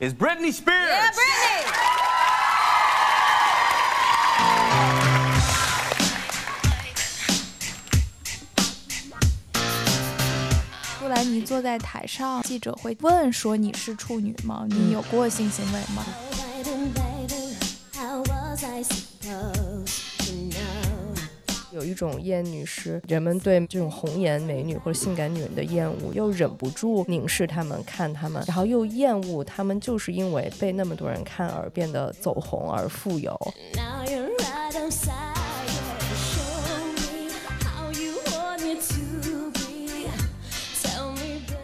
is Britney Spears. Yeah, Britney. 布兰妮坐在台上，记者会问说：“你是处女吗？你有过性行为吗？”有一种厌女是人们对这种红颜美女或者性感女人的厌恶，又忍不住凝视她们、看她们，然后又厌恶她们，就是因为被那么多人看而变得走红而富有。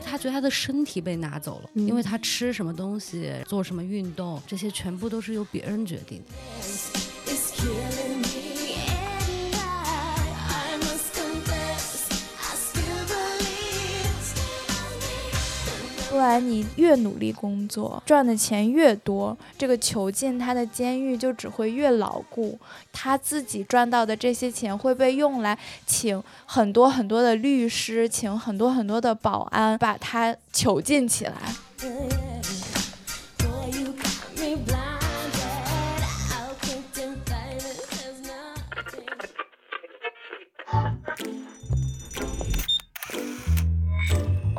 他觉得他的身体被拿走了，因为他吃什么东西、做什么运动，这些全部都是由别人决定的。后来，你越努力工作，赚的钱越多，这个囚禁他的监狱就只会越牢固。他自己赚到的这些钱会被用来请很多很多的律师，请很多很多的保安，把他囚禁起来。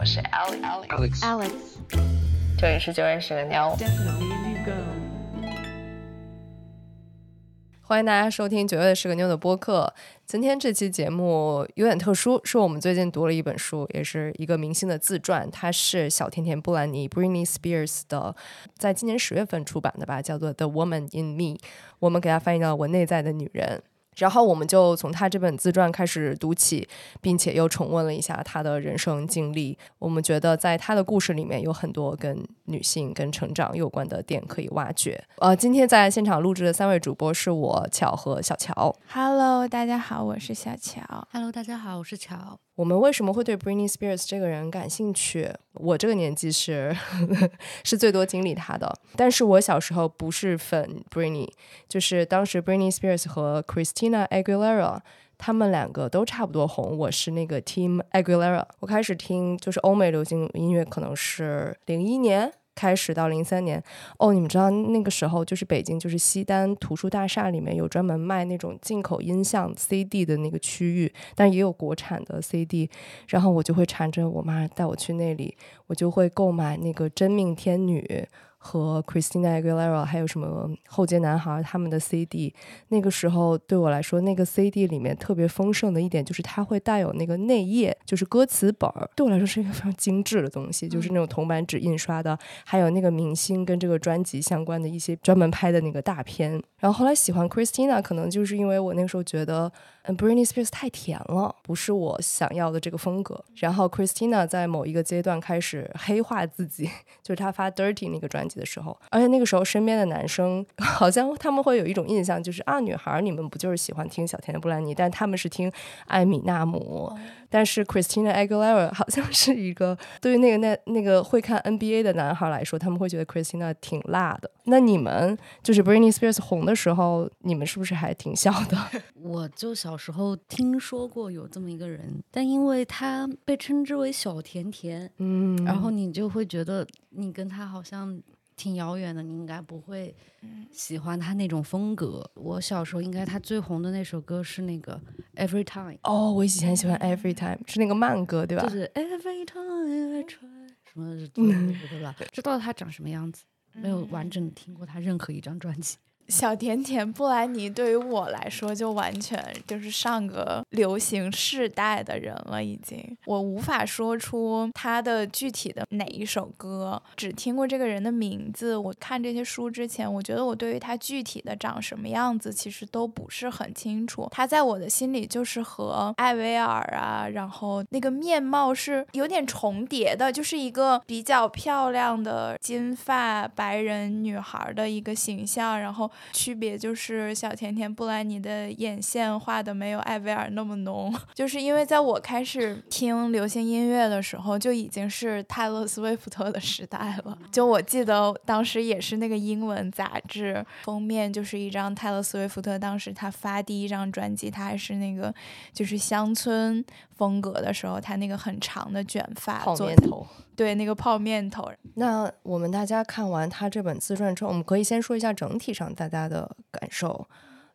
是 Alex Alex，这里是九月十个妞。欢迎大家收听九月是个妞的播客。今天这期节目有点特殊，是我们最近读了一本书，也是一个明星的自传，它是小甜甜布兰妮 （Britney Spears） 的，在今年十月份出版的吧，叫做《The Woman in Me》，我们给它翻译到“我内在的女人”。然后我们就从他这本自传开始读起，并且又重温了一下他的人生经历。我们觉得在他的故事里面有很多跟女性、跟成长有关的点可以挖掘。呃，今天在现场录制的三位主播是我巧和小乔。Hello，大家好，我是小乔。Hello，大家好，我是乔。我们为什么会对 Britney Spears 这个人感兴趣？我这个年纪是 是最多经历他的，但是我小时候不是粉 Britney，就是当时 Britney Spears 和 Aguilera，。他们两个都差不多红，我是那个 Team Aguilera。我开始听就是欧美流行音乐，可能是零一年开始到零三年。哦，你们知道那个时候就是北京就是西单图书大厦里面有专门卖那种进口音像 CD 的那个区域，但也有国产的 CD。然后我就会缠着我妈带我去那里，我就会购买那个真命天女。和 Christina Aguilera 还有什么后街男孩他们的 CD，那个时候对我来说，那个 CD 里面特别丰盛的一点就是它会带有那个内页，就是歌词本儿，对我来说是一个非常精致的东西，就是那种铜版纸印刷的，还有那个明星跟这个专辑相关的一些专门拍的那个大片。然后后来喜欢 Christina，可能就是因为我那个时候觉得，嗯，Britney Spears 太甜了，不是我想要的这个风格。然后 Christina 在某一个阶段开始黑化自己，就是她发 Dirty 那个专辑的时候，而且那个时候身边的男生 好像他们会有一种印象，就是啊，女孩儿你们不就是喜欢听小甜甜布兰妮，但他们是听艾米纳姆。但是 Christina Aguilera 好像是一个对于那个那那个会看 NBA 的男孩来说，他们会觉得 Christina 挺辣的。那你们就是 Britney Spears 红的时候，你们是不是还挺小的？我就小时候听说过有这么一个人，但因为他被称之为小甜甜，嗯，然后你就会觉得你跟他好像挺遥远的，你应该不会喜欢他那种风格。我小时候应该他最红的那首歌是那个 Every Time，哦，我以前喜欢 Every Time 是那个慢歌对吧？就是 Every Time I try 什么对 吧？知道他长什么样子，没有完整的听过他任何一张专辑。小甜甜布兰妮对于我来说，就完全就是上个流行世代的人了，已经。我无法说出她的具体的哪一首歌，只听过这个人的名字。我看这些书之前，我觉得我对于她具体的长什么样子，其实都不是很清楚。她在我的心里就是和艾薇儿啊，然后那个面貌是有点重叠的，就是一个比较漂亮的金发白人女孩的一个形象，然后。区别就是小甜甜布兰妮的眼线画的没有艾薇儿那么浓，就是因为在我开始听流行音乐的时候，就已经是泰勒·斯威夫特的时代了。就我记得当时也是那个英文杂志封面，就是一张泰勒·斯威夫特当时他发第一张专辑，他还是那个就是乡村风格的时候，他那个很长的卷发，好做年头。对，那个泡面头。那我们大家看完他这本自传之后，我们可以先说一下整体上大家的感受。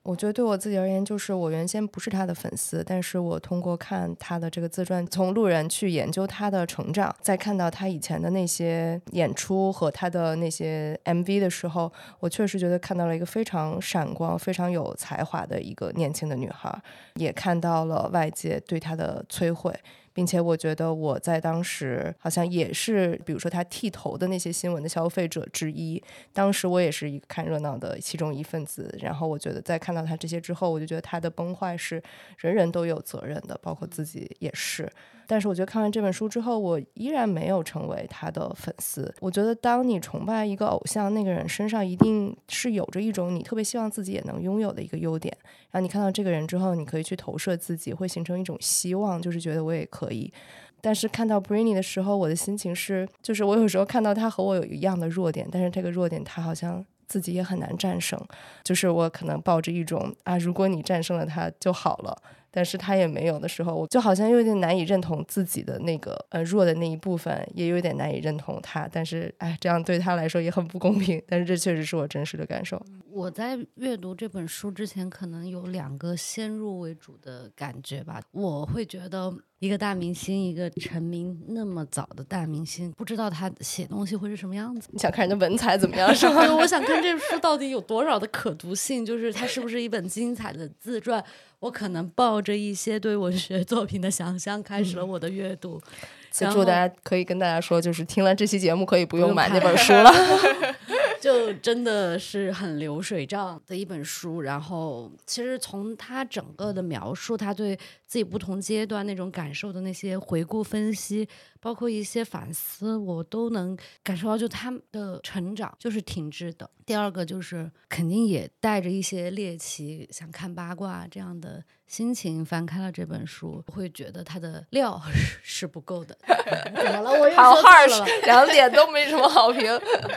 我觉得对我自己而言，就是我原先不是他的粉丝，但是我通过看他的这个自传，从路人去研究他的成长，再看到他以前的那些演出和他的那些 MV 的时候，我确实觉得看到了一个非常闪光、非常有才华的一个年轻的女孩，也看到了外界对她的摧毁。并且我觉得我在当时好像也是，比如说他剃头的那些新闻的消费者之一。当时我也是一个看热闹的其中一份子。然后我觉得在看到他这些之后，我就觉得他的崩坏是人人都有责任的，包括自己也是。但是我觉得看完这本书之后，我依然没有成为他的粉丝。我觉得当你崇拜一个偶像，那个人身上一定是有着一种你特别希望自己也能拥有的一个优点。然后你看到这个人之后，你可以去投射自己，会形成一种希望，就是觉得我也可以。但是看到 Britney 的时候，我的心情是，就是我有时候看到他和我有一样的弱点，但是这个弱点他好像自己也很难战胜。就是我可能抱着一种啊，如果你战胜了他就好了。但是他也没有的时候，我就好像有点难以认同自己的那个呃弱的那一部分，也有点难以认同他。但是哎，这样对他来说也很不公平。但是这确实是我真实的感受。我在阅读这本书之前，可能有两个先入为主的感觉吧。我会觉得一个大明星，一个成名那么早的大明星，不知道他写东西会是什么样子。你想看人家文采怎么样 是吗？我想看这书到底有多少的可读性，就是它是不是一本精彩的自传。我可能抱着一些对文学作品的想象开始了我的阅读。祝大家可以跟大家说，就是听了这期节目可以不用买那本书了。就真的是很流水账的一本书。然后，其实从他整个的描述，他对自己不同阶段那种感受的那些回顾分析，包括一些反思，我都能感受到，就他的成长就是停滞的。第二个就是肯定也带着一些猎奇、想看八卦这样的心情翻开了这本书，会觉得他的料 是不够的。怎么了？我又好说错了。两点都没什么好评。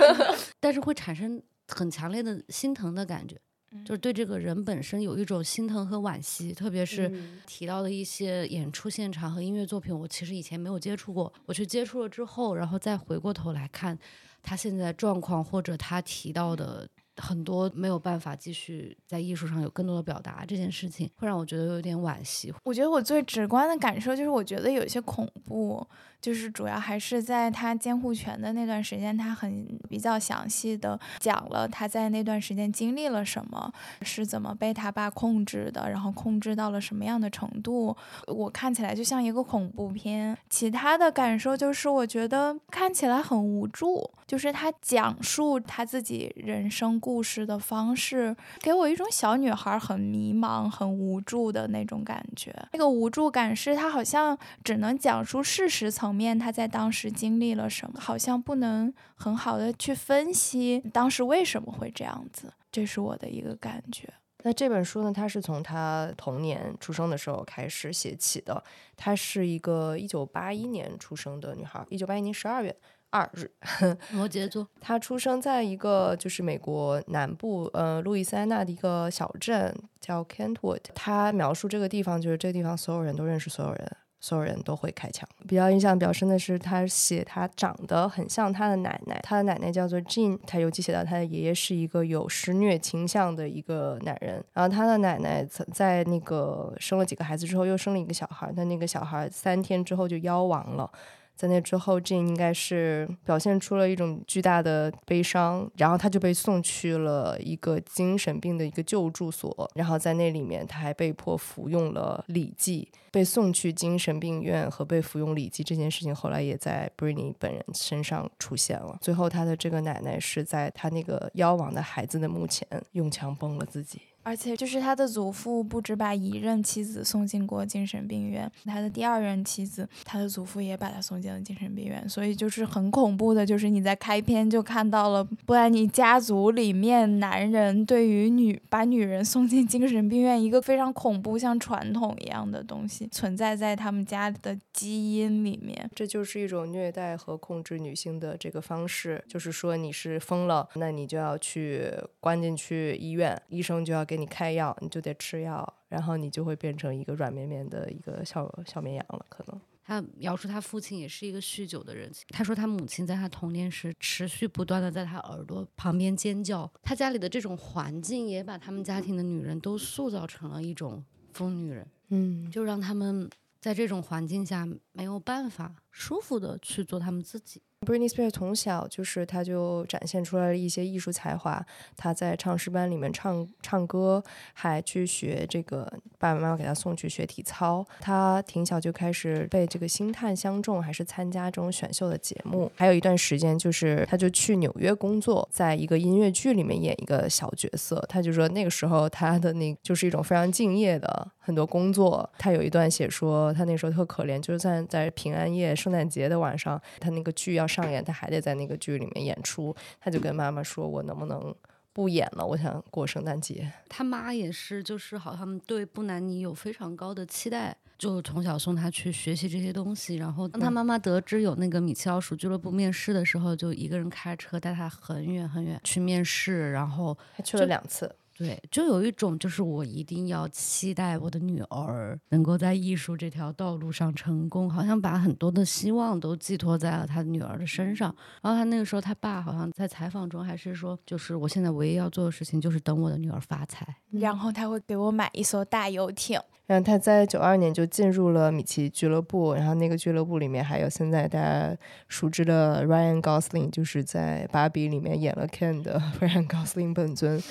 但是会产生很强烈的心疼的感觉，就是对这个人本身有一种心疼和惋惜。特别是提到的一些演出现场和音乐作品，我其实以前没有接触过，我去接触了之后，然后再回过头来看他现在状况，或者他提到的很多没有办法继续在艺术上有更多的表达这件事情，会让我觉得有点惋惜。我觉得我最直观的感受就是，我觉得有些恐怖。就是主要还是在他监护权的那段时间，他很比较详细的讲了他在那段时间经历了什么，是怎么被他爸控制的，然后控制到了什么样的程度。我看起来就像一个恐怖片。其他的感受就是，我觉得看起来很无助。就是他讲述他自己人生故事的方式，给我一种小女孩很迷茫、很无助的那种感觉。那个无助感是他好像只能讲述事实层。面他在当时经历了什么，好像不能很好的去分析当时为什么会这样子，这是我的一个感觉。那这本书呢，它是从他童年出生的时候开始写起的。她是一个一九八一年出生的女孩，一九八一年十二月二日，摩羯座。她出生在一个就是美国南部呃路易斯安那的一个小镇叫 Kentwood。她描述这个地方，就是这个地方所有人都认识所有人。所有人都会开枪。比较印象比较深的是，他写他长得很像他的奶奶，他的奶奶叫做 Jean。他尤其写到他的爷爷是一个有施虐倾向的一个男人。然后他的奶奶在那个生了几个孩子之后，又生了一个小孩，但那个小孩三天之后就夭亡了。在那之后，Jane 应该是表现出了一种巨大的悲伤，然后他就被送去了一个精神病的一个救助所，然后在那里面他还被迫服用了礼剂。被送去精神病院和被服用礼剂这件事情，后来也在 Britney 本人身上出现了。最后，他的这个奶奶是在他那个夭亡的孩子的墓前用枪崩了自己。而且，就是他的祖父不止把一任妻子送进过精神病院，他的第二任妻子，他的祖父也把他送进了精神病院。所以，就是很恐怖的，就是你在开篇就看到了布兰妮家族里面男人对于女把女人送进精神病院一个非常恐怖、像传统一样的东西存在在他们家的基因里面。这就是一种虐待和控制女性的这个方式，就是说你是疯了，那你就要去关进去医院，医生就要给。给你开药，你就得吃药，然后你就会变成一个软绵绵的一个小小绵羊了。可能他描述他父亲也是一个酗酒的人。他说他母亲在他童年时持续不断的在他耳朵旁边尖叫。他家里的这种环境也把他们家庭的女人都塑造成了一种疯女人，嗯，就让他们在这种环境下没有办法舒服的去做他们自己。Britney Spears 从小就是，她就展现出来了一些艺术才华。她在唱诗班里面唱唱歌，还去学这个爸爸妈妈给她送去学体操。她挺小就开始被这个星探相中，还是参加这种选秀的节目。还有一段时间，就是她就去纽约工作，在一个音乐剧里面演一个小角色。她就说那个时候她的那就是一种非常敬业的很多工作。他有一段写说，他那时候特可怜，就算在平安夜、圣诞节的晚上，他那个剧要上演，他还得在那个剧里面演出。他就跟妈妈说：“我能不能不演了？我想过圣诞节。他妈也是，就是好像对布兰妮有非常高的期待，就从小送他去学习这些东西。然后当他妈妈得知有那个米奇老鼠俱乐部面试的时候，就一个人开车带他很远很远去面试，然后”还去了就两次。对，就有一种就是我一定要期待我的女儿能够在艺术这条道路上成功，好像把很多的希望都寄托在了他女儿的身上。然后他那个时候，他爸好像在采访中还是说，就是我现在唯一要做的事情就是等我的女儿发财。然后他会给我买一艘大游艇。然后他在九二年就进入了米奇俱乐部，然后那个俱乐部里面还有现在大家熟知的 Ryan Gosling，就是在《芭比》里面演了 Ken 的 Ryan Gosling 本尊。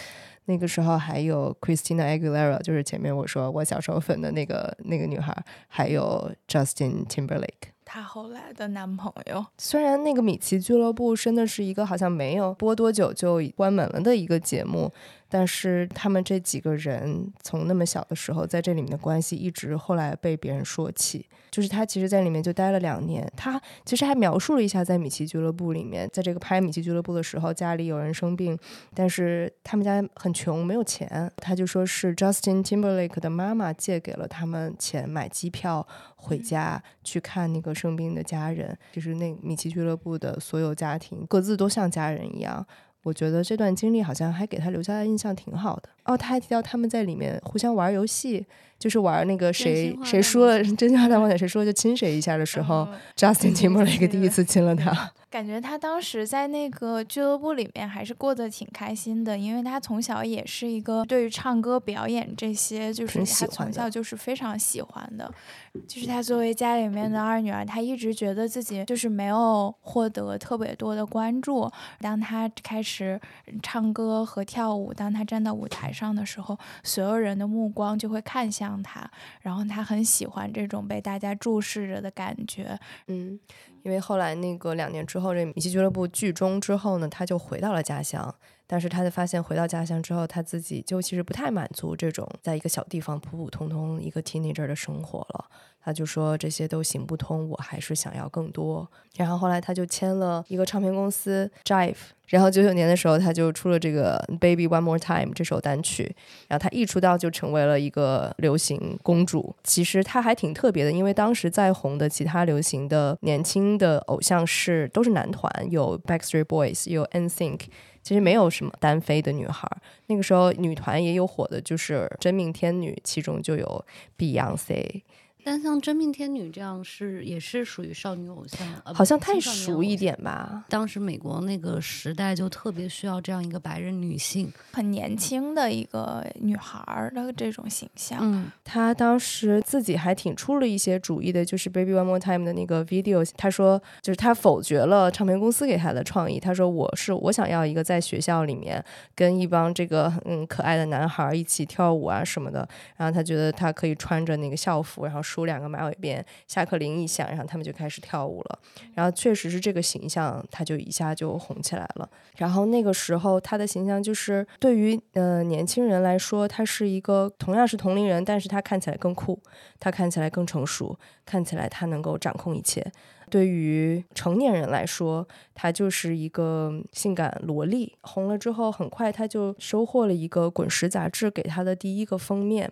那个时候还有 Christina Aguilera，就是前面我说我小时候粉的那个那个女孩，还有 Justin Timberlake。她后来的男朋友，虽然那个米奇俱乐部真的是一个好像没有播多久就关门了的一个节目，但是他们这几个人从那么小的时候在这里面的关系，一直后来被别人说起。就是他其实在里面就待了两年，他其实还描述了一下在米奇俱乐部里面，在这个拍米奇俱乐部的时候，家里有人生病，但是他们家很穷，没有钱。他就说是 Justin Timberlake 的妈妈借给了他们钱买机票回家去看那个生病的家人，就是那米奇俱乐部的所有家庭各自都像家人一样。我觉得这段经历好像还给他留下的印象挺好的。哦，他还提到他们在里面互相玩游戏，就是玩那个谁谁输了真心话大冒险，谁输了就亲谁一下的时候、嗯 j u s t i n 记 Timberlake 第一次亲了他。感觉他当时在那个俱乐部里面还是过得挺开心的，因为他从小也是一个对于唱歌、表演这些，就是他从小就是非常喜欢的。就是他作为家里面的二女儿，她一直觉得自己就是没有获得特别多的关注。当他开始唱歌和跳舞，当他站到舞台上的时候，所有人的目光就会看向他，然后他很喜欢这种被大家注视着的感觉。嗯，因为后来那个两年之后，这米奇俱乐部剧终之后呢，他就回到了家乡。但是他就发现回到家乡之后，他自己就其实不太满足这种在一个小地方普普通通一个 teenager 的生活了。他就说这些都行不通，我还是想要更多。然后后来他就签了一个唱片公司 Jive，然后九九年的时候他就出了这个 Baby One More Time 这首单曲，然后他一出道就成为了一个流行公主。其实他还挺特别的，因为当时在红的其他流行的年轻的偶像是都是男团，有 Backstreet Boys，有 NSYNC。其实没有什么单飞的女孩儿，那个时候女团也有火的，就是真命天女，其中就有 Beyonce，但像真命天女这样是也是属于少女偶像，呃好像太熟一点吧。当时美国那个时代就特别需要这样一个白人女性，很年轻的一个女孩儿的这种形象。嗯，她当时自己还挺出了一些主意的，就是 Baby One More Time 的那个 video，她说就是她否决了唱片公司给她的创意，她说我是我想要一个在学校里面跟一帮这个嗯可爱的男孩儿一起跳舞啊什么的，然后她觉得她可以穿着那个校服，然后梳两个马尾辫，下课铃一响，然后他们就开始跳舞了，然后确实是这个形象，他就一下就红起来了。然后那个时候他的形象就是对于呃年轻人来说，他是一个同样是同龄人，但是他看起来更酷，他看起来更成熟，看起来他能够掌控一切。对于成年人来说，他就是一个性感萝莉。红了之后，很快他就收获了一个《滚石》杂志给他的第一个封面。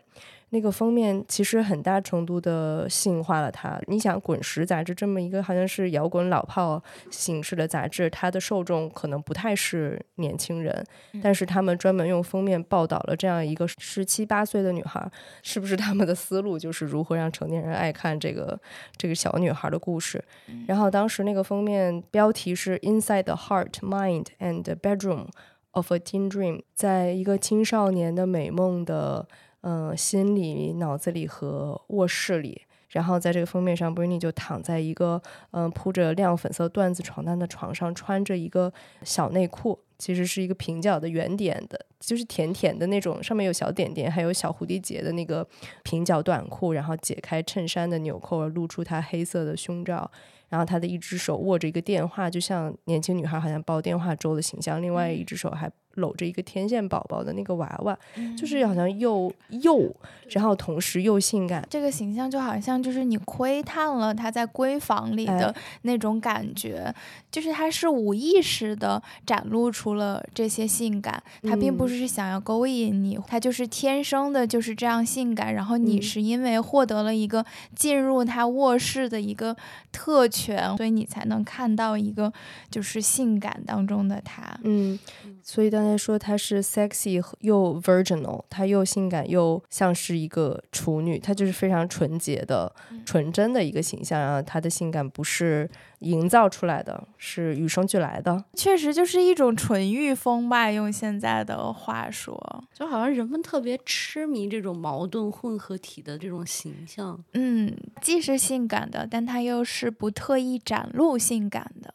那个封面其实很大程度的性化了它。你想，《滚石》杂志这么一个好像是摇滚老炮形式的杂志，它的受众可能不太是年轻人，但是他们专门用封面报道了这样一个十七八岁的女孩，是不是他们的思路就是如何让成年人爱看这个这个小女孩的故事？然后当时那个封面标题是 “Inside the Heart, Mind and Bedroom of a Teen Dream”，在一个青少年的美梦的。嗯，心里、脑子里和卧室里，然后在这个封面上，Britney 就躺在一个嗯铺着亮粉色缎子床单的床上，穿着一个小内裤，其实是一个平角的圆点的，就是甜甜的那种，上面有小点点，还有小蝴蝶结的那个平角短裤，然后解开衬衫的纽扣，露出她黑色的胸罩，然后她的一只手握着一个电话，就像年轻女孩好像煲电话粥的形象，另外一只手还。搂着一个天线宝宝的那个娃娃，就是好像又幼，然后同时又性感。这个形象就好像就是你窥探了他在闺房里的那种感觉，就是他是无意识的展露出了这些性感，他并不是想要勾引你，他就是天生的就是这样性感。然后你是因为获得了一个进入他卧室的一个特权，所以你才能看到一个就是性感当中的他。嗯，所以当。刚才说她是 sexy 又 virginal，她又性感又像是一个处女，她就是非常纯洁的、纯真的一个形象。然后她的性感不是营造出来的，是与生俱来的。确实就是一种纯欲风吧，用现在的话说，就好像人们特别痴迷这种矛盾混合体的这种形象。嗯，既是性感的，但她又是不特意展露性感的。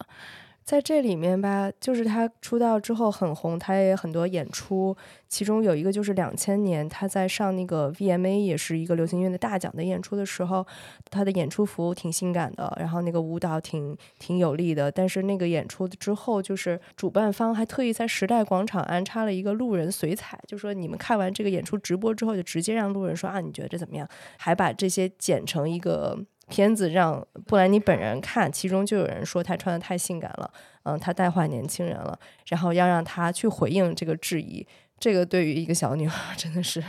在这里面吧，就是他出道之后很红，他也很多演出，其中有一个就是两千年他在上那个 VMA，也是一个流行音乐的大奖的演出的时候，他的演出服挺性感的，然后那个舞蹈挺挺有力的。但是那个演出之后，就是主办方还特意在时代广场安插了一个路人随采，就说你们看完这个演出直播之后，就直接让路人说啊，你觉得这怎么样？还把这些剪成一个。片子让布兰妮本人看，其中就有人说她穿的太性感了，嗯，她带坏年轻人了，然后要让她去回应这个质疑。这个对于一个小女孩真的是，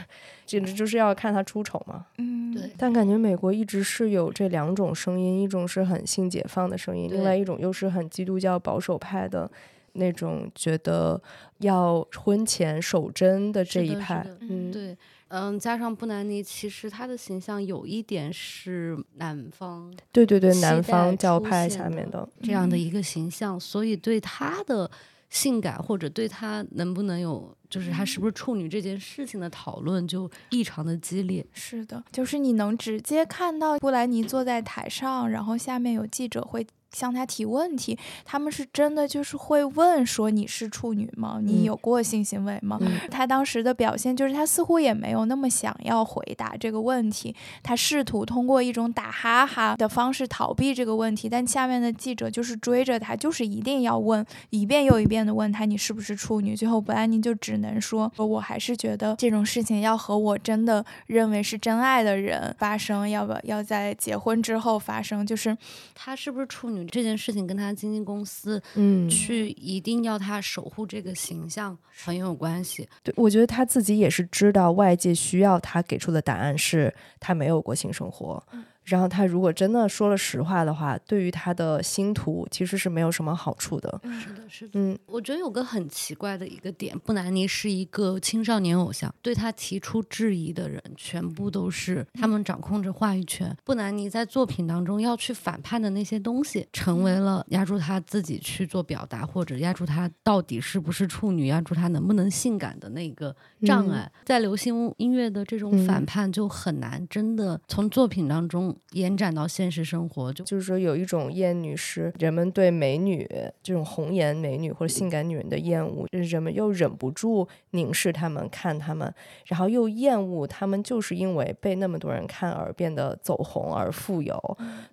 简直就是要看她出丑嘛。嗯，对。但感觉美国一直是有这两种声音，一种是很性解放的声音，另外一种又是很基督教保守派的那种，觉得要婚前守贞的这一派。嗯，对。嗯，加上布兰妮，其实她的形象有一点是南方，对对对，南方教派下面的这样的一个形象，所以对她的性感或者对她能不能有，就是她是不是处女这件事情的讨论就异常的激烈。是的，就是你能直接看到布兰妮坐在台上，然后下面有记者会。向他提问题，他们是真的就是会问说你是处女吗？你有过性行为吗？他当时的表现就是他似乎也没有那么想要回答这个问题，他试图通过一种打哈哈的方式逃避这个问题，但下面的记者就是追着他，就是一定要问一遍又一遍的问他你是不是处女。最后布兰妮就只能说，我还是觉得这种事情要和我真的认为是真爱的人发生，要不要在结婚之后发生？就是他是不是处女？这件事情跟他经纪公司，嗯，去一定要他守护这个形象很有关系。对，我觉得他自己也是知道外界需要他给出的答案是他没有过性生活。然后他如果真的说了实话的话，对于他的星途其实是没有什么好处的。是的，是的。嗯，我觉得有个很奇怪的一个点，布兰妮是一个青少年偶像，对他提出质疑的人全部都是他们掌控着话语权。布兰妮在作品当中要去反叛的那些东西，成为了压住他自己去做表达，或者压住他到底是不是处女，压住他能不能性感的那个障碍。在流行音乐的这种反叛就很难真的从作品当中。延展到现实生活，就就是说有一种厌女是人们对美女这种红颜美女或者性感女人的厌恶，就是人们又忍不住凝视她们看她们，然后又厌恶她们，就是因为被那么多人看而变得走红而富有，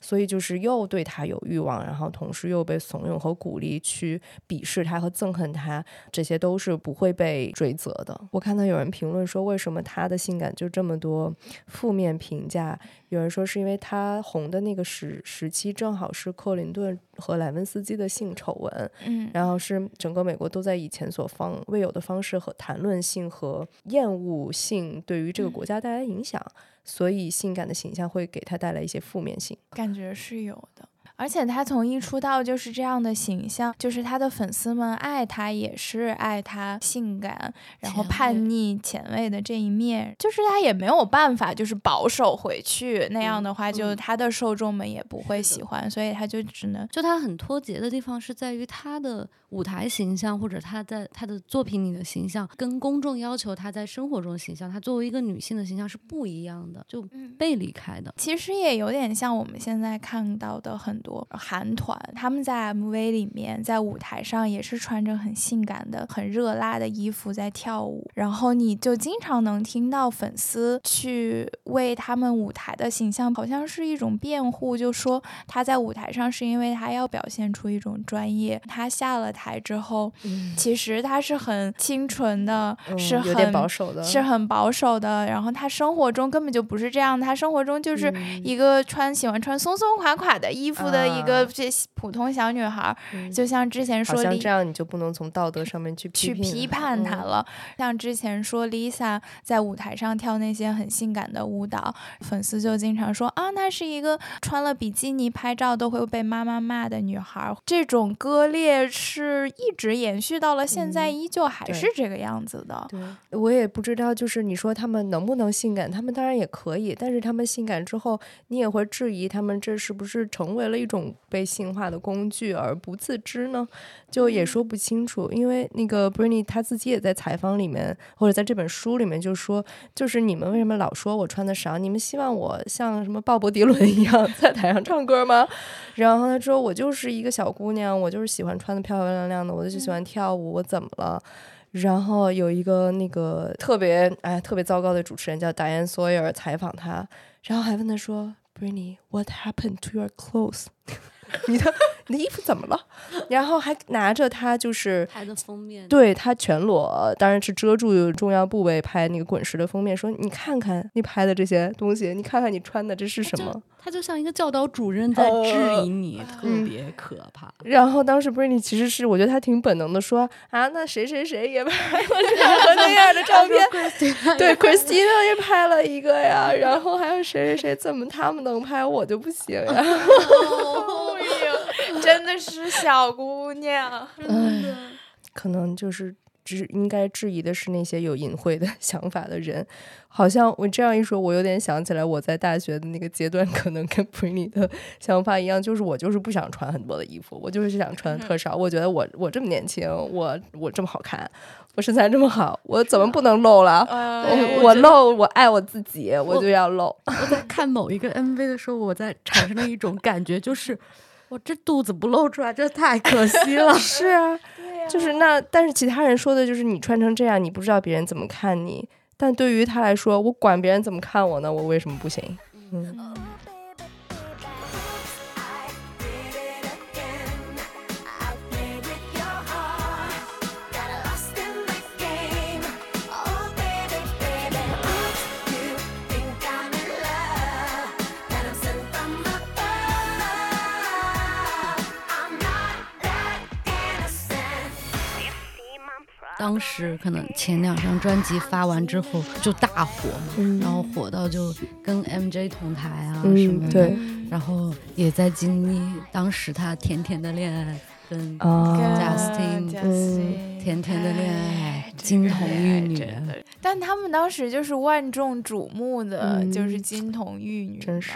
所以就是又对她有欲望，然后同时又被怂恿和鼓励去鄙视她和憎恨她，这些都是不会被追责的。我看到有人评论说，为什么她的性感就这么多负面评价？有人说是因为。为他红的那个时时期正好是克林顿和莱文斯基的性丑闻，嗯，然后是整个美国都在以前所方未有的方式和谈论性和厌恶性对于这个国家带来影响，所以性感的形象会给他带来一些负面性。感觉是有的。而且他从一出道就是这样的形象，就是他的粉丝们爱他也是爱他性感，然后叛逆前卫的这一面，就是他也没有办法就是保守回去，那样的话就嗯他的受众们也不会喜欢，所以他就只能就他很脱节的地方是在于他的舞台形象，或者他在他的作品里的形象，跟公众要求他在生活中的形象，他作为一个女性的形象是不一样的，就被离开的。其实也有点像我们现在看到的很多韩团，他们在 MV 里面，在舞台上也是穿着很性感的、很热辣的衣服在跳舞，然后你就经常能听到粉丝去为他们舞台的形象，好像是一种辩护，就说他在舞台上是因为他要表现出一种专业，他下了台之后，其实他是很清纯的，嗯是很保守的，是很保守的，然后他生活中根本就不是这样，他生活中就是嗯一个穿喜欢穿松松垮垮的衣服的一个啊这普通小女孩，嗯就像之前说李像这样你就不能从道德上面去去批批判她嗯了。像之前说 Lisa 在舞台上跳那些很性感的舞蹈，粉丝就经常说啊，她是一个穿了比基尼拍照都会被妈妈骂的女孩。这种割裂是一直延续到了现在，嗯依旧还是这个样子的。对，我也不知道，就是你说他们能不能性感，他们当然也可以，但是他们性感之后，你也会质疑他们这是不是成为了一种被性化的工具而不自知呢？就也说不清楚。因为那个 Britney 她自己也在采访里面，或者在这本书里面就说，就是你们为什么老说我穿的少？你们希望我像什么鲍勃迪伦一样 在台上唱歌吗？然后他说我就是一个小姑娘，我就是喜欢穿的漂漂亮亮亮的，我就喜欢跳舞，我怎么了？然后有一个那个特别哎特别糟糕的主持人叫达恩索尔采访他，然后还问他说：“Brinny，What happened to your clothes？” 你的。你的衣服怎么了？然后还拿着他就是拍的封面，对他全裸，当然是遮住重要部位拍那个滚石的封面，说你看看你拍的这些东西，你看看你穿的这是什么？他就像一个教导主任在质疑你，特嗯别可怕。然后当时 Britney 其实是我觉得他挺本能的说啊，那谁谁谁也拍过这样和那样的照片，对，Christina 也拍了一个呀，然后还有谁谁谁，怎么他们能拍我就不行呀？真的是小姑娘。可能就是只应该质疑的是那些有隐晦的想法的人。好像我这样一说，我有点想起来我在大学的那个阶段，可能跟 Britney 的想法一样，就是我就是不想穿很多的衣服，我就是想穿特少。我觉得我我这么年轻，我我这么好看，我身材这么好，我怎么不能露了？呃我我露，我爱我自己，我就要露。我在看某一个 MV 的时候，我在产生了一种感觉，就是我这肚子不露出来，这太可惜了。是啊，就是那，但是其他人说的就是你穿成这样，你不知道别人怎么看你。但对于他来说，我管别人怎么看我呢？我为什么不行？嗯，当时可能前两张专辑发完之后就大火嘛，嗯。然后火到就跟 MJ 同台啊什么嗯，的，对。然后也在经历当时他甜甜的恋爱跟啊，Justin，Justin 甜甜的恋爱金童玉女但他们当时就是万众瞩目的，嗯就是金童玉女真是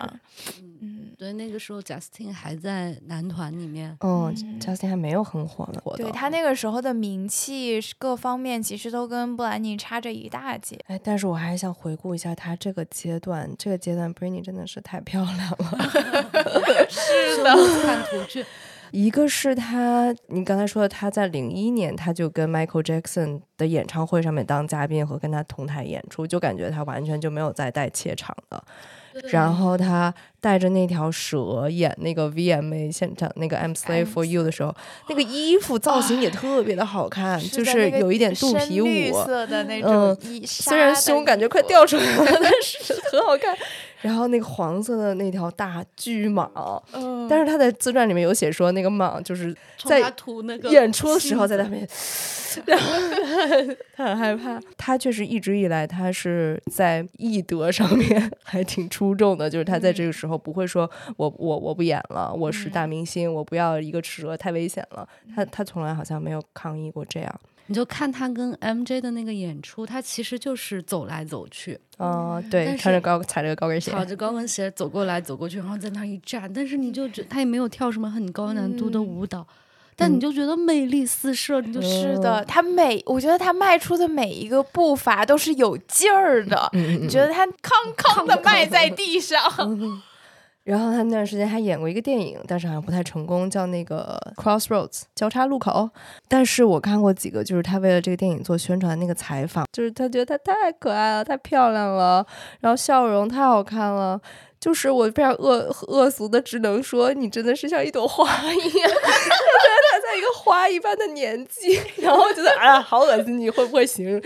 对，那个时候 Justin 还在男团里面，哦嗯，Justin 还没有很火呢，对他那个时候的名气各方面其实都跟布兰妮差着一大截。哎，但是我还想回顾一下他这个阶段，这个阶段 Britney 真的是太漂亮了。是的，看图去，一个是他，你刚才说的，他在零一年他就跟 Michael Jackson 的演唱会上面当嘉宾和跟他同台演出，就感觉他完全就没有再带怯场的。然后他带着那条蛇演那个 VMA 现场那个 I'm Slave for You 的时候，那个衣服造型也特别的好看，就是有一点肚皮深绿舞。色的那种 虽然胸感觉快掉出来了，但是很好看。然后那个黄色的那条大巨蟒，嗯但是他在自传里面有写说，那个蟒就是在演出的时候在那边，然后他很害怕。他确实一直以来他是在艺德上面 还挺出众的，就是他在这个时候不会说我我我不演了，我是大明星，我不要一个蛇太危险了。他他从来好像没有抗议过这样。你就看他跟 MJ 的那个演出，他其实就是走来走去，哦、对，穿着高踩着高跟鞋，踩着高跟鞋走过来走过去，然后在那儿一站，但是你就觉他也没有跳什么很高难度的舞蹈，但你就觉得魅力四射，你就是的，他每我觉得他迈出的每一个步伐都是有劲儿的，嗯你觉得他康康的迈在 地上，然后他那段时间还演过一个电影，但是好像不太成功，叫那个 Crossroads 交叉路口。但是我看过几个，就是他为了这个电影做宣传的那个采访，就是他觉得她太可爱了，太漂亮了，然后笑容太好看了。就是我非常恶恶俗的，只能说你真的是像一朵花一样，我觉得她在一个花一般的年纪，然后我觉得哎呀，好恶心，你会不会形容？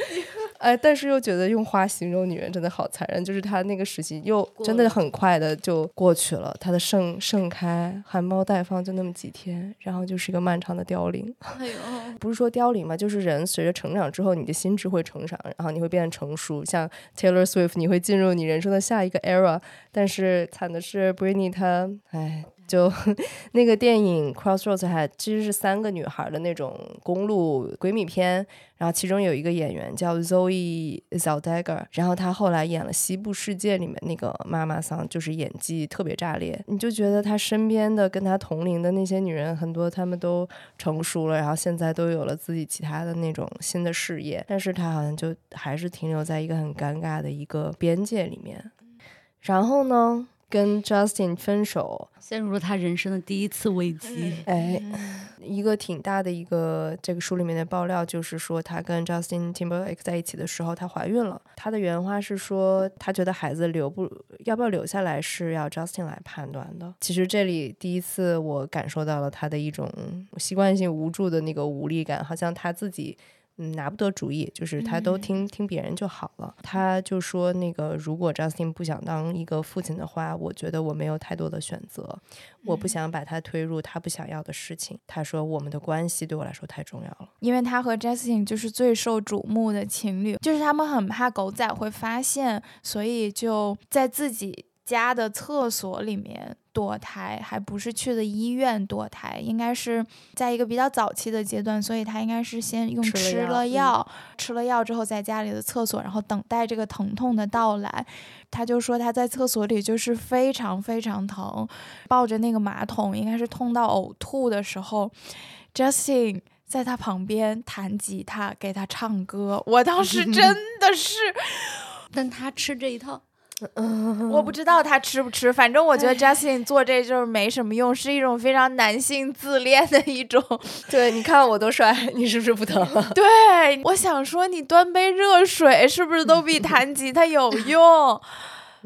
哎，但是又觉得用花形容女人真的好残忍，就是她那个时期又真的很快的就过去了，她的盛盛开、含苞待放就那么几天，然后就是一个漫长的凋零。哎呦，不是说凋零嘛，就是人随着成长之后，你的心智会成长，然后你会变得成熟。像 Taylor Swift，你会进入你人生的下一个 era。但是惨的是 Britney 她，哎，就 那个电影 Crossroads 还其实是三个女孩的那种公路闺蜜片，然后其中有一个演员叫 Zoe z a l d e g e r 然后她后来演了《西部世界》里面那个妈妈桑，就是演技特别炸裂，你就觉得她身边的跟她同龄的那些女人，很多她们都成熟了，然后现在都有了自己其他的那种新的事业，但是她好像就还是停留在一个很尴尬的一个边界里面。然后呢，跟 Justin 分手，陷入了他人生的第一次危机。哎，一个挺大的一个这个书里面的爆料，就是说他跟 Justin Timberlake 在一起的时候，她怀孕了。她的原话是说，她觉得孩子留不要不要留下来是要 Justin 来判断的。其实这里第一次我感受到了她的一种习惯性无助的那个无力感，好像她自己。嗯，拿不得主意，就是他都听、听别人就好了。他就说，那个如果 Justin 不想当一个父亲的话，我觉得我没有太多的选择，我不想把他推入他不想要的事情。他说，我们的关系对我来说太重要了。因为他和 Justin 就是最受瞩目的情侣，就是他们很怕狗仔会发现，所以就在自己家的厕所里面堕胎，还不是去的医院堕胎，应该是在一个比较早期的阶段，所以他应该是先用吃了药吃了药之后在家里的厕所，然后等待这个疼痛的到来。他就说他在厕所里就是非常非常疼，抱着那个马桶，应该是痛到呕吐的时候，Justin。在他旁边弹吉他，给他唱歌，我当时 真的是，但他吃这一套，我不知道他吃不吃，反正我觉得 Justin 做这就是没什么用，是一种非常男性自恋的一种。对，你看我多帅，你是不是不疼了？对，我想说你端杯热水是不是都比弹吉他有 用？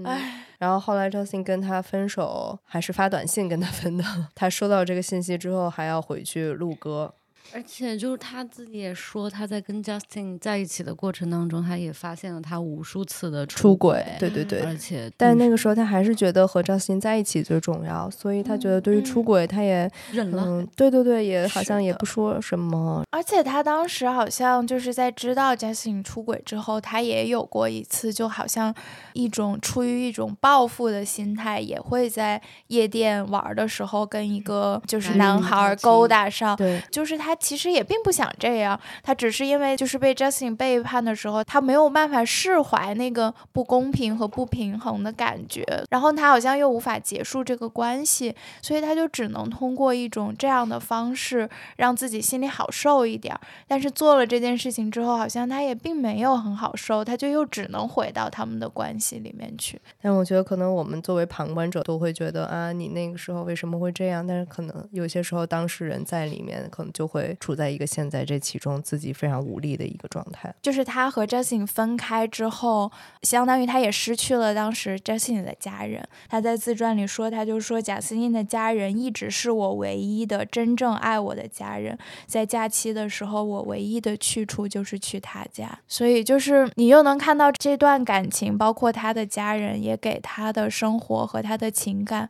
哎，然后后来 Justin 跟他分手，还是发短信跟他分的。他收到这个信息之后，还要回去录歌。而且就是他自己也说，他在跟 Justin 在一起的过程当中，他也发现了他无数次的出轨轨，，对对对。而且但那个个时候他还是觉得和 Justin 在一起最重要，所以他觉得对于出轨，他也忍了，嗯，对对对，也好像也不说什么。而且他当时好像就是在知道 Justin 出轨之后，他也有过一次，就好像一种出于一种报复的心态，也会在夜店玩的时候跟一个就是男孩勾搭上。对，就是他其实也并不想这样，他只是因为就是被 Justin 背叛的时候，他没有办法释怀那个不公平和不平衡的感觉，然后他好像又无法结束这个关系，所以他就只能通过一种这样的方式让自己心里好受一点儿。但是做了这件事情之后，好像他也并没有很好受，他就又只能回到他们的关系里面去。但我觉得可能我们作为旁观者都会觉得啊，你那个时候为什么会这样？但是可能有些时候当事人在里面，可能就会会处在一个现在这其中自己非常无力的一个状态。就是他和 Justin 分开之后，相当于他也失去了当时 Justin 的家人。他在自传里说，他就说贾斯汀的家人一直是我唯一的真正爱我的家人。在假期的时候，我唯一的去处就是去他家。所以就是你又能看到这段感情，包括他的家人也给他的生活和他的情感。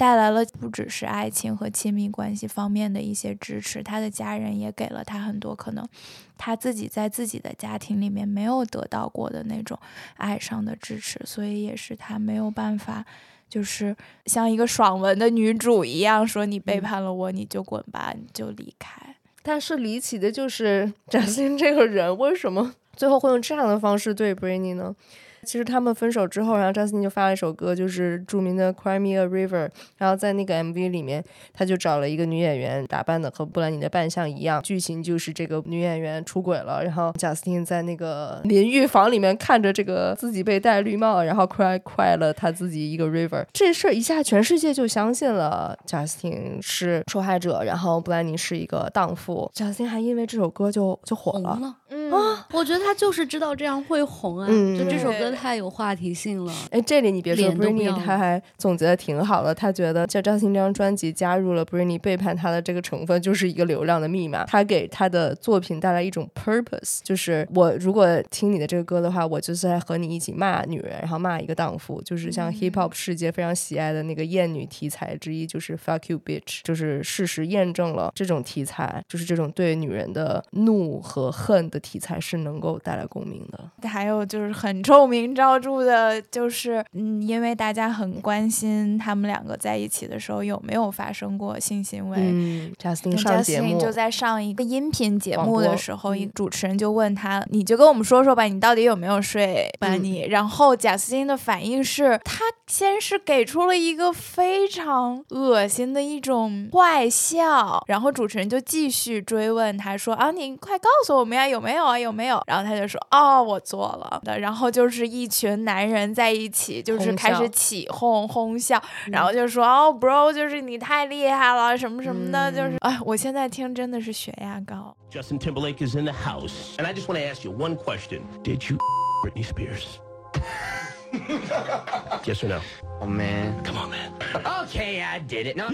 带来了不只是爱情和亲密关系方面的一些支持，他的家人也给了他很多可能他自己在自己的家庭里面没有得到过的那种爱上的支持，所以也是他没有办法，就是像一个爽文的女主一样说你背叛了我，你就滚吧，你就离开。但是离奇的就是贾斯汀这个人为什么最后会用这样的方式对 Britney 呢？其实他们分手之后，然后张斯汀就发了一首歌，就是著名的《Cry Me a River》。然后在那个 MV 里面，他就找了一个女演员，打扮的和布兰妮的扮相一样。剧情就是这个女演员出轨了，然后贾斯汀在那个淋浴房里面看着这个自己被戴绿帽，然后 cry cry 了他自己一个 river。这事儿一下全世界就相信了贾斯汀是受害者，然后布兰妮是一个荡妇。贾斯汀还因为这首歌就就火了。红了。嗯啊，我觉得他就是知道这样会红啊，嗯就这首歌对太有话题性了。哎，这里你别说，Britney 他还总结的挺好的。他觉得就张信这张专辑加入了 Britney 背叛他的这个成分，就是一个流量的密码。他给他的作品带来一种 purpose，就是我如果听你的这个歌的话，我就是在和你一起骂女人，然后骂一个荡妇，就是像 hip hop 世界非常喜爱的那个艳女题材之一，就是 fuck you bitch，就是事实验证了这种题材，就是这种对女人的怒和恨的题材是能够带来共鸣的。还有就是很臭名昭著的，就是嗯，因为大家很关心他们两个在一起的时候有没有发生过性行为。嗯，Justin 就上节 Justin 目就在上一个音频节目的时候，主持人就问他：“你就跟我们说说吧，你到底有没有睡班嗯尼？”然后贾斯汀的反应是，他先是给出了一个非常恶心的一种坏笑，然后主持人就继续追问他说：“啊，你快告诉我们呀，有没有啊，有没有？”然后他就说：“哦，我做了的。”然后就是一群男人在一起，就是开始起哄哄笑，然后就说：“哦，bro，就是你太厉害了，什么什么的，就是哎，我现在听真的是血压高。Justin Timberlake is in the house. And I just want to ask you one question. Did you Britney Spears? yes or no? Oh man. Come on, man. Okay, I did it. No.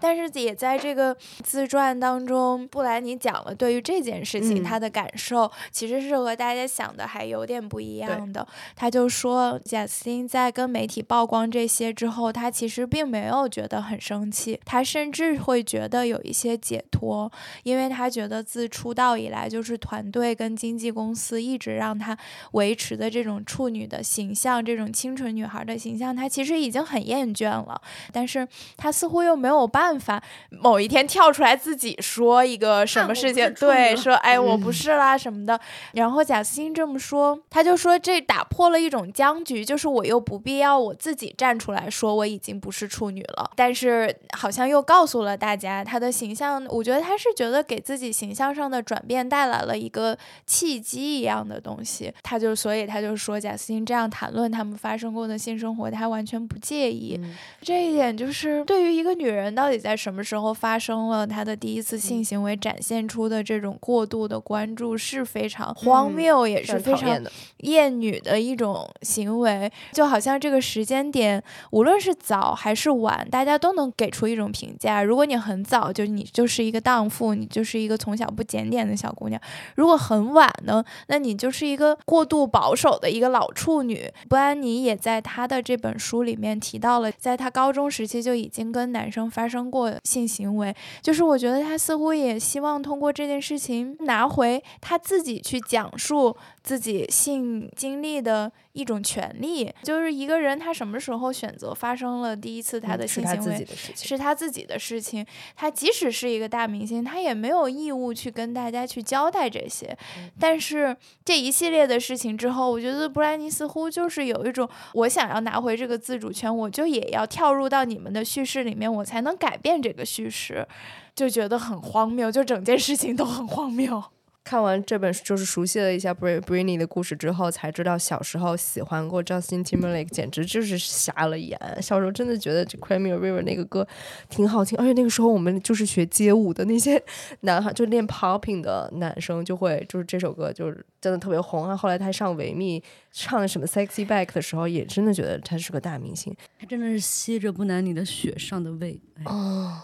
但是也在这个自传当中，布兰妮讲了对于这件事情嗯她的感受，其实是和大家想的还有点不一样的。他就说，贾斯汀在跟媒体曝光这些之后，他其实并没有觉得很生气，他甚至会觉得有一些解脱，因为他觉得自出道以来，就是团队跟经纪公司一直让他维持的这种处女的形象，这种清纯女孩的形象，他其实已经很厌倦了。但是他似乎又没有办法，某一天跳出来自己说一个什么事情，对，说哎我不是啦什么的。然后贾斯汀这么说，他就说这打破了一种僵局，就是我又不必要我自己站出来说我已经不是处女了，但是好像又告诉了大家他的形象，我觉得他是觉得给自己形象上的转变带来了一个契机一样的东西，他就所以他就说贾斯汀这样谈论他们发生过的性生活，他完全不介意。这一点就是对于一个女人到底在什么时候发生了他的第一次性行为，展现出的这种过度的关注是非常荒谬，也是非常。厌女的一种行为，就好像这个时间点，无论是早还是晚，大家都能给出一种评价。如果你很早，就你就是一个荡妇，你就是一个从小不检点的小姑娘；如果很晚呢，那你就是一个过度保守的一个老处女。布安妮也在她的这本书里面提到了，在她高中时期就已经跟男生发生过性行为，就是我觉得他似乎也希望通过这件事情拿回他自己去讲述自己性经历的一种权利，就是一个人他什么时候选择发生了第一次他的性行为。是他自己的事情。他即使是一个大明星，他也没有义务去跟大家去交代这些。嗯但是这一系列的事情之后，我觉得布兰妮似乎就是有一种我想要拿回这个自主权，我就也要跳入到你们的叙事里面，我才能改变这个叙事，就觉得很荒谬，就整件事情都很荒谬。看完这本书，就是熟悉了一下 Bri Britney 的故事之后，才知道小时候喜欢过 Justin Timberlake，简直就是瞎了眼。小时候真的觉得这 Cry Me a River 那个歌挺好听，而且那个时候我们就是学街舞的那些 男孩，就练 popping 的男生，就会就是这首歌就是真的特别红啊。后来他上维密唱什么 Sexy Back 的时候，也真的觉得他是个大明星。他真的是吸着布丹妮的血上的位。哎哦，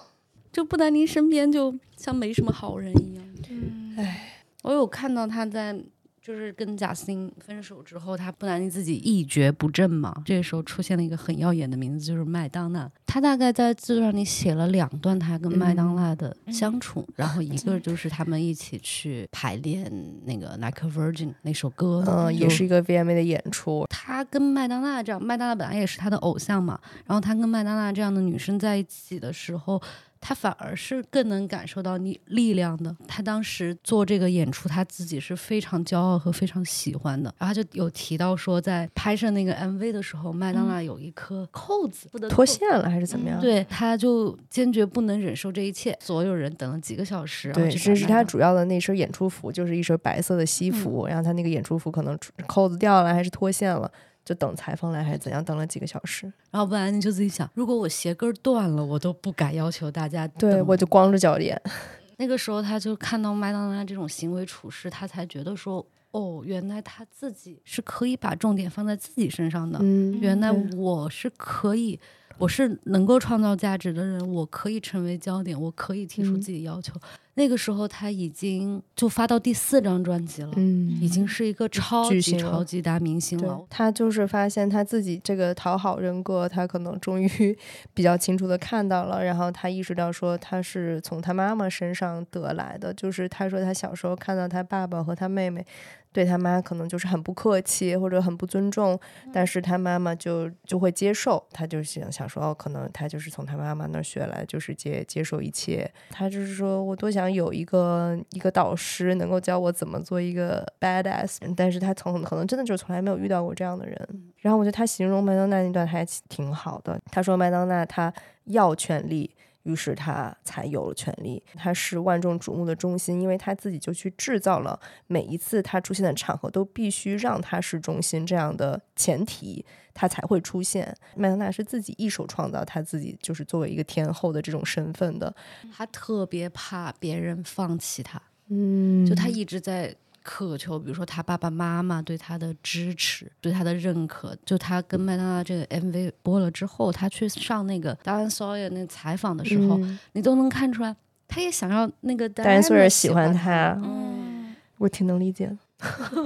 就布丹妮身边就像没什么好人一样。嗯，唉，我有看到他在就是跟贾斯汀分手之后，他布兰妮自己一蹶不振嘛。这个时候出现了一个很耀眼的名字，就是麦当娜。他大概在自传里写了两段他跟麦当娜的相处，然后一个就是他们一起去排练那个《Like a Virgin》那首歌，嗯，也是一个 VMA 的演出。他跟麦当娜这样，麦当娜本来也是他的偶像嘛，然后他跟麦当娜这样的女生在一起的时候，他反而是更能感受到你力量的。他当时做这个演出，他自己是非常骄傲和非常喜欢的。然后他就有提到说，在拍摄那个 MV 的时候，麦当娜有一颗扣子不得脱线了还是怎么样？对，他就坚决不能忍受这一切。所有人等了几个小时，对，去这是他主要的那身演出服，就是一身白色的西服，然后他那个演出服可能扣子掉了还是脱线了，就等裁缝来还是怎样，等了几个小时。然后不然你就自己想，如果我鞋跟断了，我都不敢要求大家对，我就光着脚练。那个时候，他就看到麦当娜这种行为处事，他才觉得说，哦，原来他自己是可以把重点放在自己身上的。嗯，原来我是可以，我是能够创造价值的人，我可以成为焦点，我可以提出嗯自己要求。那个时候，他已经就发到第四张专辑了，嗯，已经是一个超级超级大明星了。他就是发现他自己这个讨好人格，他可能终于 比较清楚的看到了，然后他意识到说他是从他妈妈身上得来的，就是他说他小时候看到他爸爸和他妹妹对他妈可能就是很不客气或者很不尊重，但是他妈妈就就会接受，他就想想说哦，可能他就是从他妈妈那儿学来，就是接接受一切。他就是说我多想有一个一个导师能够教我怎么做一个 badass，但是他从可能真的就从来没有遇到过这样的人。然后我觉得他形容麦当娜那段还挺好的，他说麦当娜她要权力。于是他才有了权利，他是万众瞩目的中心，因为他自己就去制造了每一次他出现的场合都必须让他是中心这样的前提，他才会出现。麦当娜是自己一手创造他自己就是作为一个天后的这种身份的，他特别怕别人放弃他，嗯就他一直在渴求，比如说他爸爸妈妈对他的支持，对他的认可。就他跟麦当娜这个 MV 播了之后，他去上那个 Diane Sawyer 那个采访的时候，嗯你都能看出来，他也想要那个 Dan Sawyer 喜欢他。他，嗯，我挺能理解的，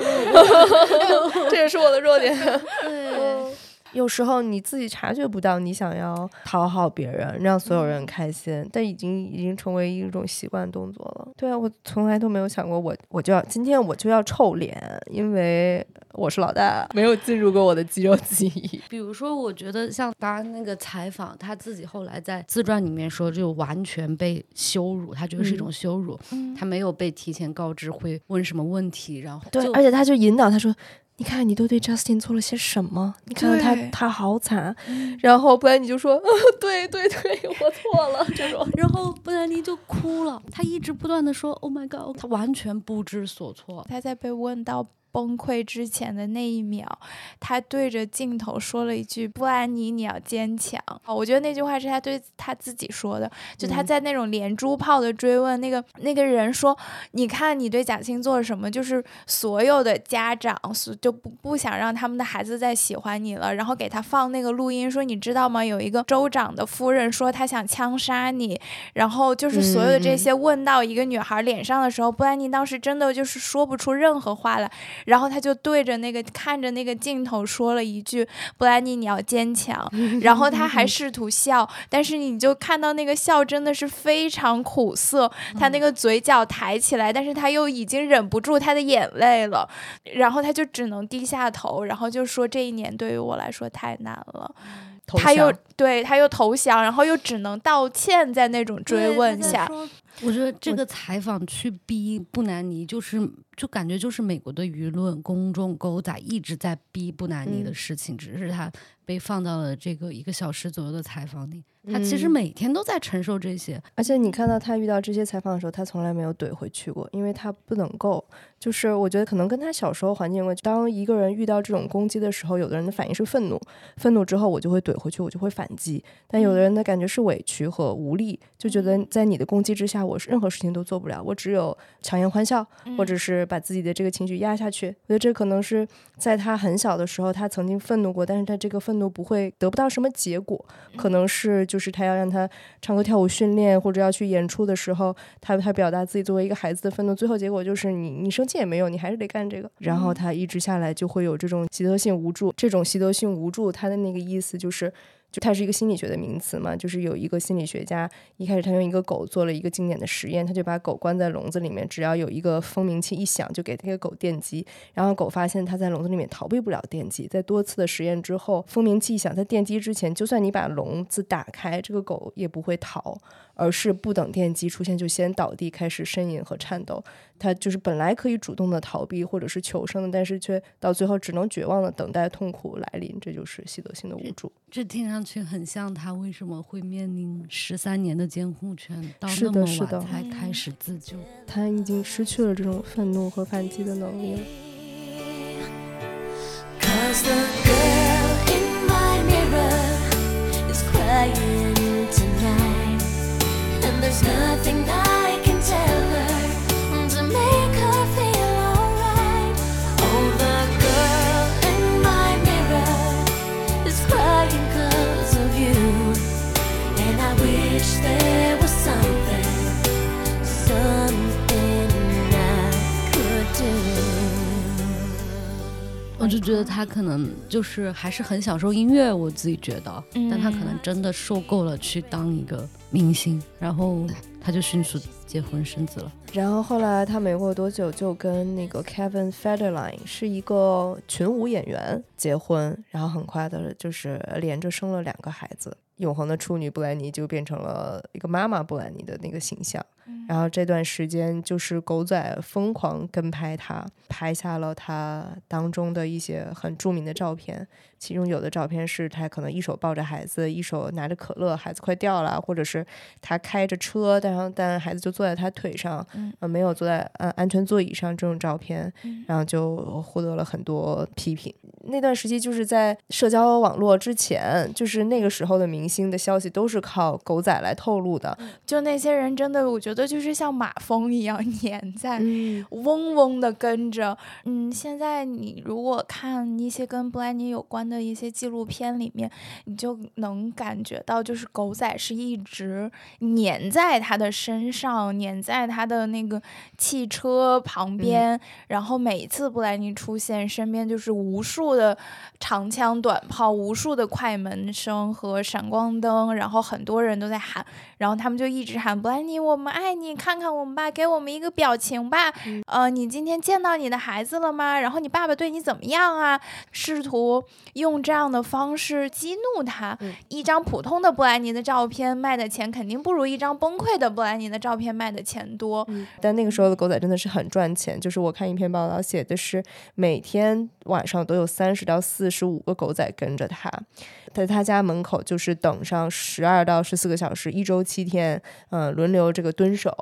这也是我的弱点。对，有时候你自己察觉不到，你想要讨好别人，让所有人开心，但已经已经成为一种习惯动作了。对啊，我从来都没有想过我我就要今天我就要臭脸，因为我是老大，没有进入过我的肌肉记忆。比如说，我觉得像达那个采访，他自己后来在自传里面说，就完全被羞辱，他觉得是一种羞辱，嗯他没有被提前告知会问什么问题，然后对，而且他就引导他说。你看，你都对 Justin 做了些什么？你看他，他好惨。然后布莱尼就说，对 对对，我错了。这种，然后布兰妮就哭了，他一直不断的说 “Oh my God”，他完全不知所措。他在被问到崩溃之前的那一秒，他对着镜头说了一句：“布兰妮，你要坚强。”哦我觉得那句话是他对他自己说的，就他嗯在那种连珠炮的追问，那个那个人说：“你看你对贾青做了什么？就是所有的家长所就不不想让他们的孩子再喜欢你了，然后给他放那个录音，说你知道吗？有一个州长的夫人说他想枪杀你，然后就是所有的这嗯些问到一个女孩脸上的时候，布兰妮当时真的就是说不出任何话来，然后他就对着那个看着那个镜头说了一句：“布兰妮，你要坚强。”然后他还试图笑，但是你就看到那个笑真的是非常苦涩，他那个嘴角抬起来，但是他又已经忍不住他的眼泪了，然后他就只能低下头，然后就说：“这一年对于我来说太难了。”他又对他又投降，然后又只能道歉，在那种追问下，我觉得这个采访去逼布兰妮，就是就感觉就是美国的舆论、公众狗仔一直在逼布兰妮的嗯。事情，只是他被放到了这个一个小时左右的采访里。他其实嗯每天都在承受这些，而且你看到他遇到这些采访的时候，他从来没有怼回去过，因为他不能够。就是我觉得可能跟他小时候环境有关。当一个人遇到这种攻击的时候，有的人的反应是愤怒，愤怒之后我就会怼回去，我就会反击；但有的人的感觉是委屈和无力，就觉得在你的攻击之下，我是任何事情都做不了，我只有强颜欢笑，或者是把自己的这个情绪压下去。我觉得这可能是在他很小的时候，他曾经愤怒过，但是他这个愤怒不会得不到什么结果，可能是就是他要让他唱歌跳舞训练，或者要去演出的时候，他他表达自己作为一个孩子的愤怒，最后结果就是你你生气也没用，你还是得干这个。然后他一直下来就会有这种习得性无助，这种习得性无助，他的那个意思就是。就它是一个心理学的名词嘛，就是有一个心理学家一开始他用一个狗做了一个经典的实验，他就把狗关在笼子里面，只要有一个蜂鸣器一响，就给那个狗电击，然后狗发现它在笼子里面逃避不了电击，在多次的实验之后，蜂鸣器响，在电击之前，就算你把笼子打开，这个狗也不会逃，而是不等电击出现就先倒地开始呻吟和颤抖。他就是本来可以主动的逃避或者是求生的，但是却到最后只能绝望的等待痛苦来临，这就是习得性的无助。这听上去很像他为什么会面临十三年的监护权，到是那么的是的晚才开始自救。他已经失去了这种愤怒和反击的能力了。就觉得他可能就是还是很享受音乐，我自己觉得，但他可能嗯真的受够了去当一个明星，然后他就迅速结婚生子了。然后后来他没过多久就跟那个 Kevin Federline 是一个群舞演员结婚，然后很快的就是连着生了两个孩子。永恒的处女布兰妮就变成了一个妈妈布兰妮的那个形象。然后这段时间就是狗仔疯狂跟拍他，拍下了他当中的一些很著名的照片。其中有的照片是他可能一手抱着孩子，一手拿着可乐，孩子快掉了，或者是他开着车，但然但孩子就坐在他腿上，嗯呃，没有坐在呃安全座椅上这种照片，嗯然后就获得了很多批评。那段时期就是在社交网络之前，就是那个时候的明星的消息都是靠狗仔来透露的，就那些人真的，我觉得就是像马蜂一样 粘在嗯嗡嗡的跟着。嗯，现在你如果看一些跟布兰妮有关的一些纪录片里面，你就能感觉到，就是狗仔是一直粘在他的身上，粘在他的那个汽车旁边，然后每一次布兰妮出现，身边就是无数的长枪短炮，无数的快门声和闪光灯，然后很多人都在喊。然后他们就一直喊布兰妮，我们爱你，看看我们吧，给我们一个表情吧。呃，你今天见到你的孩子了吗？然后你爸爸对你怎么样啊？试图用这样的方式激怒他。嗯一张普通的布兰妮的照片卖的钱肯定不如一张崩溃的布兰妮的照片卖的钱多。但那个时候的狗仔真的是很赚钱，就是我看一篇报道写的是每天晚上都有三十到四十五个狗仔跟着他，在他家门口就是等上十二到十四个小时，一周七天，嗯、轮流这个蹲守，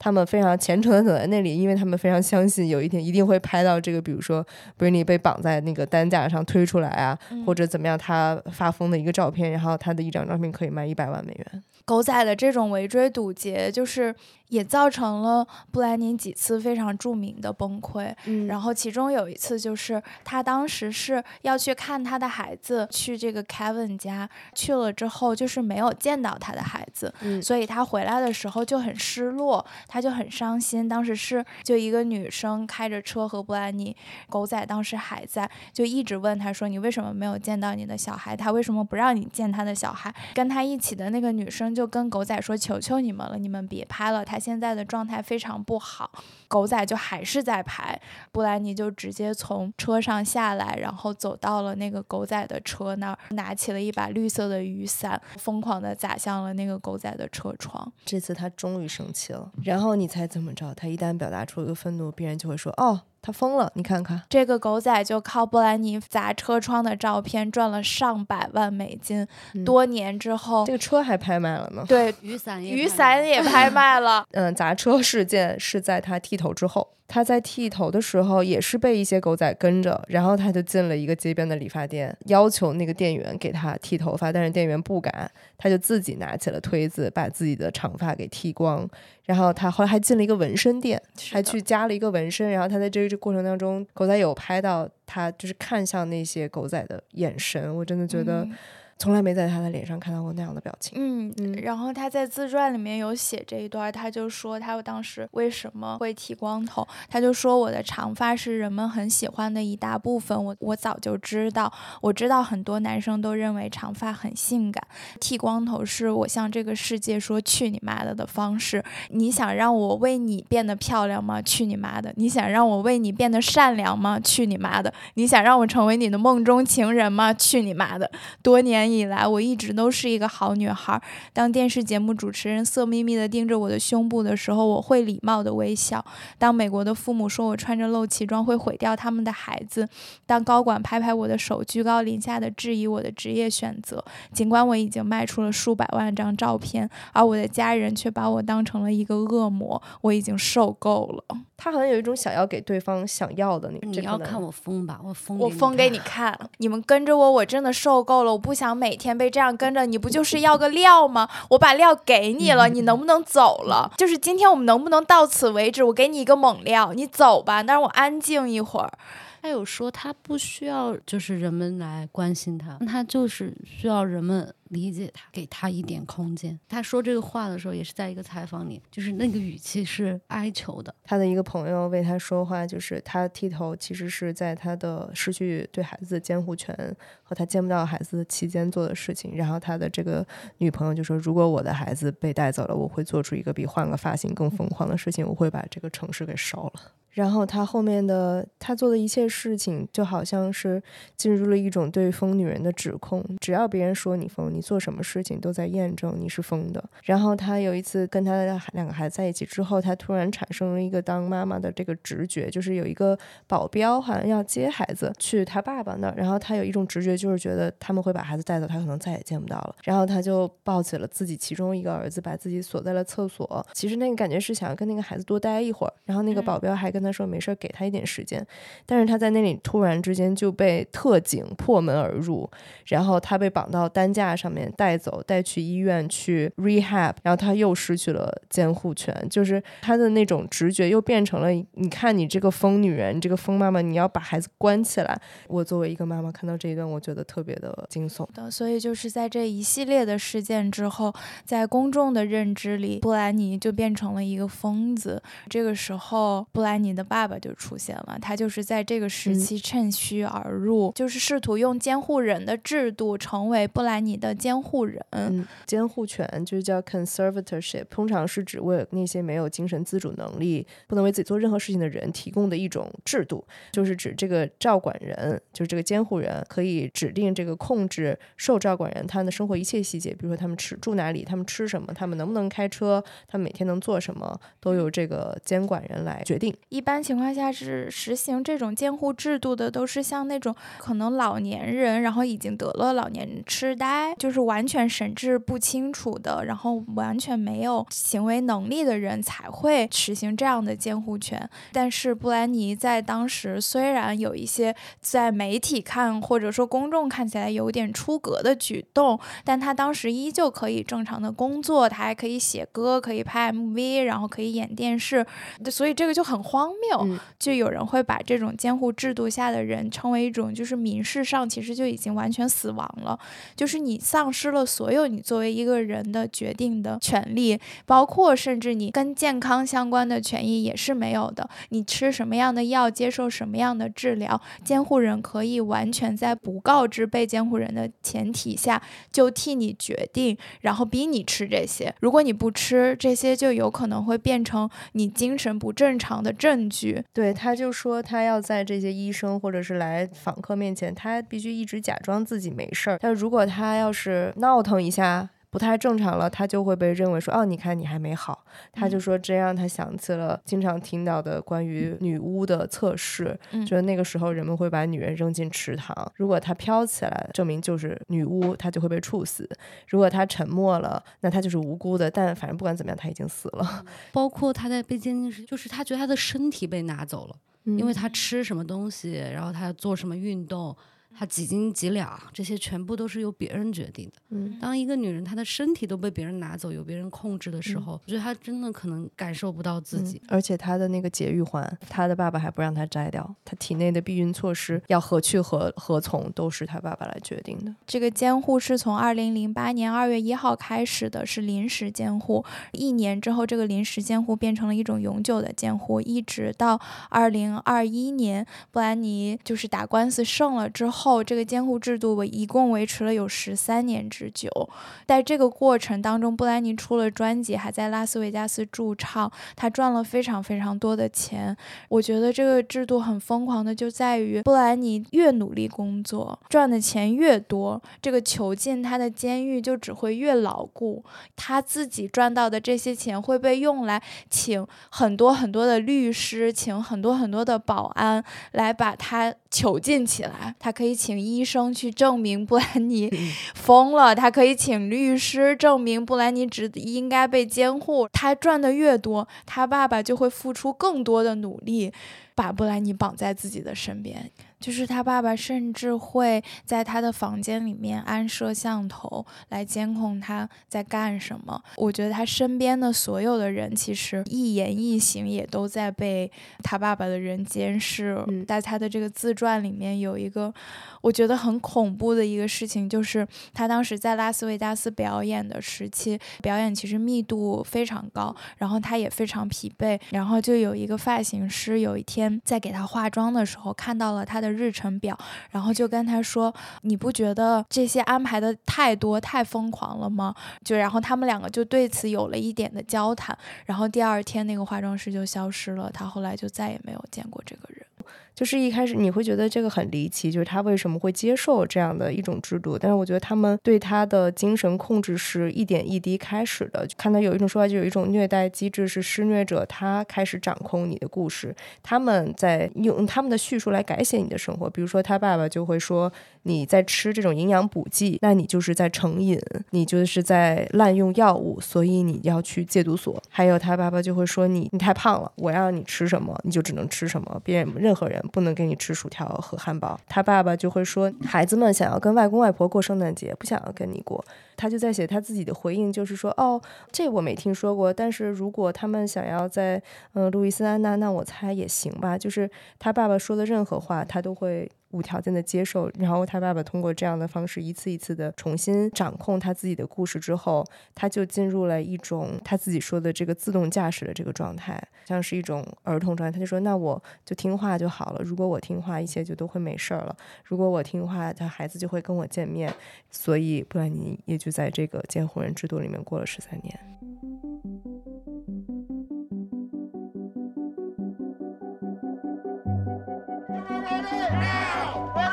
他们非常虔诚的等在那里，因为他们非常相信有一天一定会拍到这个，比如说 Britney 被绑在那个担架上推出来啊，或者怎么样，他发疯的一个照片，然后他的一张照片可以卖一百万美元。狗仔的这种围追堵截，就是也造成了布兰妮几次非常著名的崩溃。嗯然后其中有一次就是他当时是要去看他的孩子，去这个 Kevin 家，去了之后就是没有见到他的孩子，嗯所以他回来的时候就很失落，他就很伤心。当时是就一个女生开着车和布兰妮，狗仔当时还在，就一直问他说：“你为什么没有见到你的小孩？他为什么不让你见他的小孩？”跟他一起的那个女生就跟狗仔说：“求求你们了，你们别拍了，他现在的状态非常不好。”狗仔就还是在排，布兰妮就直接从车上下来，然后走到了那个狗仔的车那儿，拿起了一把绿色的雨伞，疯狂的砸向了那个狗仔的车窗。这次他终于生气了，然后你猜怎么着？他一旦表达出一个愤怒，别人就会说：“哦，他疯了，你看看。这个狗仔就靠布兰妮砸车窗的照片赚了上百万美金。多年之后，这个车还拍卖了呢。对，雨伞也雨伞也拍卖了。嗯，砸车事件是在他剃头之后。他在剃头的时候也是被一些狗仔跟着，然后他就进了一个街边的理发店，要求那个店员给他剃头发，但是店员不敢，他就自己拿起了推子把自己的长发给剃光。然后他后来还进了一个纹身店，还去加了一个纹身。然后他在这个过程当中，狗仔有拍到他就是看向那些狗仔的眼神，我真的觉得。从来没在他的脸上看到过那样的表情。嗯嗯，然后他在自传里面有写这一段，他就说他当时为什么会剃光头，他就说我的长发是人们很喜欢的一大部分。我我早就知道，我知道很多男生都认为长发很性感，剃光头是我向这个世界说去你妈的的方式。你想让我为你变得漂亮吗？去你妈的！你想让我为你变得善良吗？去你妈的！你想让我成为你的梦中情人吗？去你妈的！多年。以来，我一直都是一个好女孩。当电视节目主持人色眯眯地盯着我的胸部的时候，我会礼貌地微笑。当美国的父母说我穿着露脐装会毁掉他们的孩子，当高管拍拍我的手，居高临下的质疑我的职业选择，尽管我已经卖出了数百万张照片，而我的家人却把我当成了一个恶魔，我已经受够了。他好像有一种想要给对方想要的那，你要看我疯吧，我疯，我疯给你看。你们跟着我，我真的受够了，我不想每天被这样跟着。你不就是要个料吗？我把料给你了，你能不能走了？就是今天我们能不能到此为止？我给你一个猛料，你走吧，但是我安静一会儿。他有说他不需要，就是人们来关心他，他就是需要人们理解他，给他一点空间。他说这个话的时候，也是在一个采访里，就是那个语气是哀求的。他的一个朋友为他说话，就是他剃头其实是在他的失去对孩子的监护权和他见不到孩子的期间做的事情。然后他的这个女朋友就说：“如果我的孩子被带走了，我会做出一个比换个发型更疯狂的事情，我会把这个城市给烧了。”然后他后面的他做的一切事情，就好像是进入了一种对疯女人的指控。只要别人说你疯，你做什么事情都在验证你是疯的。然后他有一次跟他的两个孩子在一起之后，他突然产生了一个当妈妈的这个直觉，就是有一个保镖好像要接孩子去他爸爸那儿，然后他有一种直觉，就是觉得他们会把孩子带走，他可能再也见不到了。然后他就抱起了自己其中一个儿子，把自己锁在了厕所。其实那个感觉是想要跟那个孩子多待一会儿。然后那个保镖还跟他说没事，给他一点时间。但是他在那里突然之间就被特警破门而入，然后他被绑到担架上面带走，带去医院去 rehab，然后他又失去了监护权，就是他的那种直觉又变成了：你看你这个疯女人，你这个疯妈妈，你要把孩子关起来。我作为一个妈妈看到这一段，我觉得特别的惊悚的。所以就是在这一系列的事件之后，在公众的认知里，布兰妮就变成了一个疯子。这个时候，布兰妮的爸爸就出现了，他就是在这个时期趁虚而入，就是试图用监护人的制度成为布兰妮的监护人。监护权就是叫 conservatorship，通常是指为那些没有精神自主能力、不能为自己做任何事情的人提供的一种制度，就是指这个照管人，就是这个监护人可以指定这个控制受照管人他们的生活一切细节，比如说他们吃住哪里，他们吃什么，他们能不能开车，他们每天能做什么，都由这个监管人来决定。一一般情况下是实行这种监护制度的，都是像那种可能老年人，然后已经得了老年痴呆，就是完全神志不清楚的，然后完全没有行为能力的人才会实行这样的监护权。但是布兰妮在当时虽然有一些在媒体看或者说公众看起来有点出格的举动，但他当时依旧可以正常的工作，他还可以写歌，可以拍 MV，然后可以演电视，所以这个就很荒谬。就有人会把这种监护制度下的人称为一种，就是民事上其实就已经完全死亡了，就是你丧失了所有你作为一个人的决定的权利，包括甚至你跟健康相关的权益也是没有的。你吃什么样的药，接受什么样的治疗，监护人可以完全在不告知被监护人的前提下就替你决定，然后逼你吃这些。如果你不吃这些，就有可能会变成你精神不正常的证据。对，他就说他要在这些医生或者是来访客面前，他必须一直假装自己没事儿。但如果他要是闹腾一下，不太正常了，他就会被认为说，哦，你看你还没好。他就说这让他想起了经常听到的关于女巫的测试，就是那个时候人们会把女人扔进池塘，如果她飘起来，证明就是女巫，她就会被处死；如果她沉默了，那她就是无辜的。但反正不管怎么样，她已经死了。包括她在被监禁时，就是她觉得她的身体被拿走了，因为他吃什么东西，然后他做什么运动。她几斤几两，这些全部都是由别人决定的。嗯，当一个女人她的身体都被别人拿走，由别人控制的时候，我觉得她真的可能感受不到自己。而且她的那个节育环，她的爸爸还不让她摘掉，她体内的避孕措施要何去何何从，都是她爸爸来决定的。这个监护是从二零零八年二月一号开始的，是临时监护。一年之后，这个临时监护变成了一种永久的监护，一直到二零二一年，布兰妮就是打官司胜了之后。后，这个监护制度我一共维持了有十三年之久。在这个过程当中，布兰妮出了专辑，还在拉斯维加斯驻唱，他赚了非常非常多的钱。我觉得这个制度很疯狂的就在于，布兰妮越努力工作，赚的钱越多，这个囚禁他的监狱就只会越牢固。他自己赚到的这些钱会被用来请很多很多的律师，请很多很多的保安来把他囚禁起来。他可以。请医生去证明布兰妮疯了，他可以请律师证明布兰妮只应该被监护。他赚的越多，他爸爸就会付出更多的努力，把布兰妮绑在自己的身边。就是他爸爸甚至会在他的房间里面安摄像头来监控他在干什么。我觉得他身边的所有的人其实一言一行也都在被他爸爸的人监视。在他的这个自传里面有一个我觉得很恐怖的一个事情，就是他当时在拉斯维加斯表演的时期，表演其实密度非常高，然后他也非常疲惫，然后就有一个发型师有一天在给他化妆的时候看到了他的。日程表，然后就跟他说：“你不觉得这些安排的太多、太疯狂了吗？”就然后他们两个就对此有了一点的交谈，然后第二天那个化妆师就消失了，他后来就再也没有见过这个人。就是一开始你会觉得这个很离奇，就是他为什么会接受这样的一种制度？但是我觉得他们对他的精神控制是一点一滴开始的。看到有一种说法，就有一种虐待机制，是施虐者他开始掌控你的故事，他们在用他们的叙述来改写你的生活。比如说他爸爸就会说你在吃这种营养补剂，那你就是在成瘾，你就是在滥用药物，所以你要去戒毒所。还有他爸爸就会说你你太胖了，我让你吃什么你就只能吃什么，别任何人。不能给你吃薯条和汉堡，他爸爸就会说，孩子们想要跟外公外婆过圣诞节，不想要跟你过。他就在写他自己的回应，就是说，哦，这我没听说过，但是如果他们想要在嗯路易斯安那，那我猜也行吧。就是他爸爸说的任何话，他都会。无条件的接受，然后他爸爸通过这样的方式一次一次的重新掌控他自己的故事之后，他就进入了一种他自己说的这个自动驾驶的这个状态，像是一种儿童状态。他就说：“那我就听话就好了。如果我听话，一切就都会没事儿了。如果我听话，他孩子就会跟我见面。所以布兰妮也就在这个监护人制度里面过了十三年。”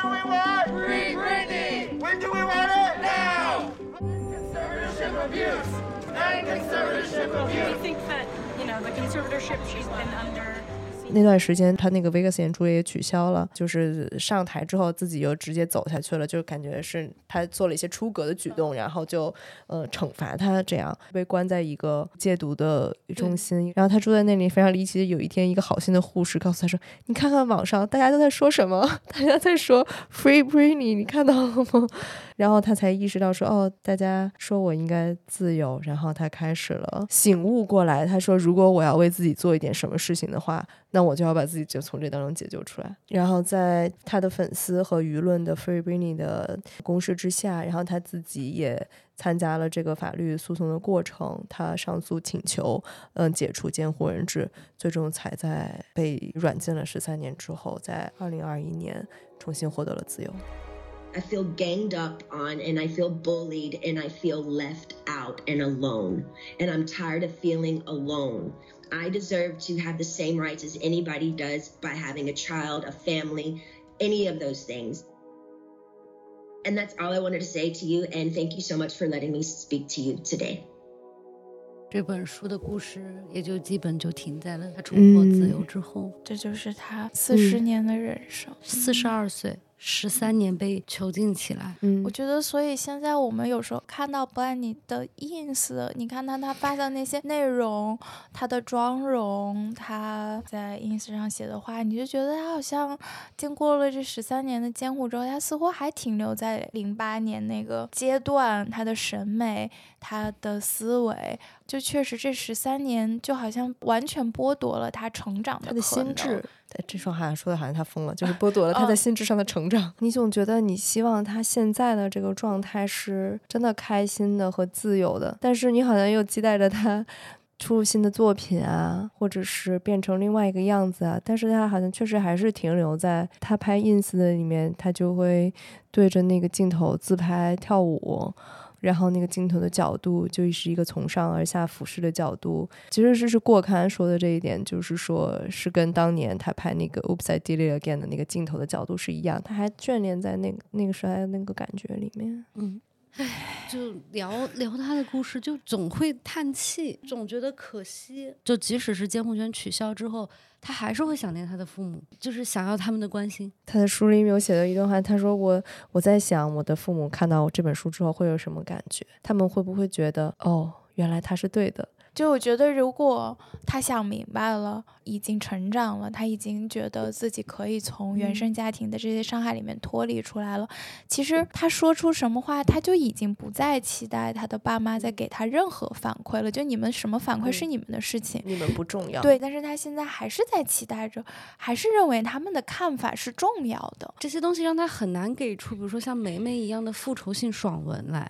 do we want? Free Britney! When do we want it? Now! Conservatorship abuse! And conservatorship abuse! We think that, you know, the conservatorship she's been under 那段时间，他那个 Vegas 演出也取消了，就是上台之后自己又直接走下去了，就感觉是他做了一些出格的举动，然后就呃惩罚他，这样被关在一个戒毒的中心。然后他住在那里非常离奇，有一天一个好心的护士告诉他说：“你看看网上大家都在说什么？大家在说 Free Britney，你看到了吗？”然后他才意识到说：“哦，大家说我应该自由。”然后他开始了醒悟过来，他说：“如果我要为自己做一点什么事情的话。”那我就要把自己就从这当中解救出来。然后在他的粉丝和舆论的 Free Britney 的攻势之下，然后他自己也参加了这个法律诉讼的过程。他上诉请求，嗯，解除监护人制，最终才在被软禁了十三年之后，在二零二一年重新获得了自由。I feel ganged up on and I feel bullied and I feel left out and alone. And I'm tired of feeling alone. I deserve to have the same rights as anybody does by having a child, a family, any of those things. And that's all I wanted to say to you. And thank you so much for letting me speak to you today. 这本书的故事也就基本就停在了他重获自由之后，这就是他四十年的人生。四十二岁， 十三年被囚禁起来。嗯我觉得，所以现在我们有时候看到布兰妮的 ins，你看他他发的那些内容，他的妆容，他在 ins 上写的话，你就觉得他好像经过了这十三年的监护之后，他似乎还停留在零八年那个阶段，他的审美，他的思维，就确实这十三年就好像完全剥夺了他成长的他的心智，哎这说好像说的好像他疯了，就是 剥夺了他在嗯心智上的成长。你总觉得你希望他现在的这个状态是真的开心的和自由的，但是你好像又期待着他 出入新的作品啊，或者是变成另外一个样子啊。但是他好像确实还是停留在他拍 ins 的里面，他就会对着那个镜头自拍跳舞。然后那个镜头的角度就是一个从上而下俯视的角度，其实这是过刊说的这一点，就是说是跟当年他拍那个《Oops I Did It Again》的那个镜头的角度是一样，他还眷恋在那个那个时代的那个感觉里面。嗯，唉，就聊 聊他的故事，就总会叹气，总觉得可惜。就即使是监护权取消之后，他还是会想念他的父母，就是想要他们的关心。他的书里面有写的一段话，他说我我在想我的父母看到我这本书之后会有什么感觉？他们会不会觉得哦，原来他是对的？就我觉得，如果他想明白了，已经成长了，他已经觉得自己可以从原生家庭的这些伤害里面脱离出来了。其实他说出什么话，他就已经不再期待他的爸妈再给他任何反馈了。就你们什么反馈是你们的事情，你们不重要。对。但是他现在还是在期待着，还是认为他们的看法是重要的，这些东西让他很难给出，比如说像梅梅一样的复仇性爽文来，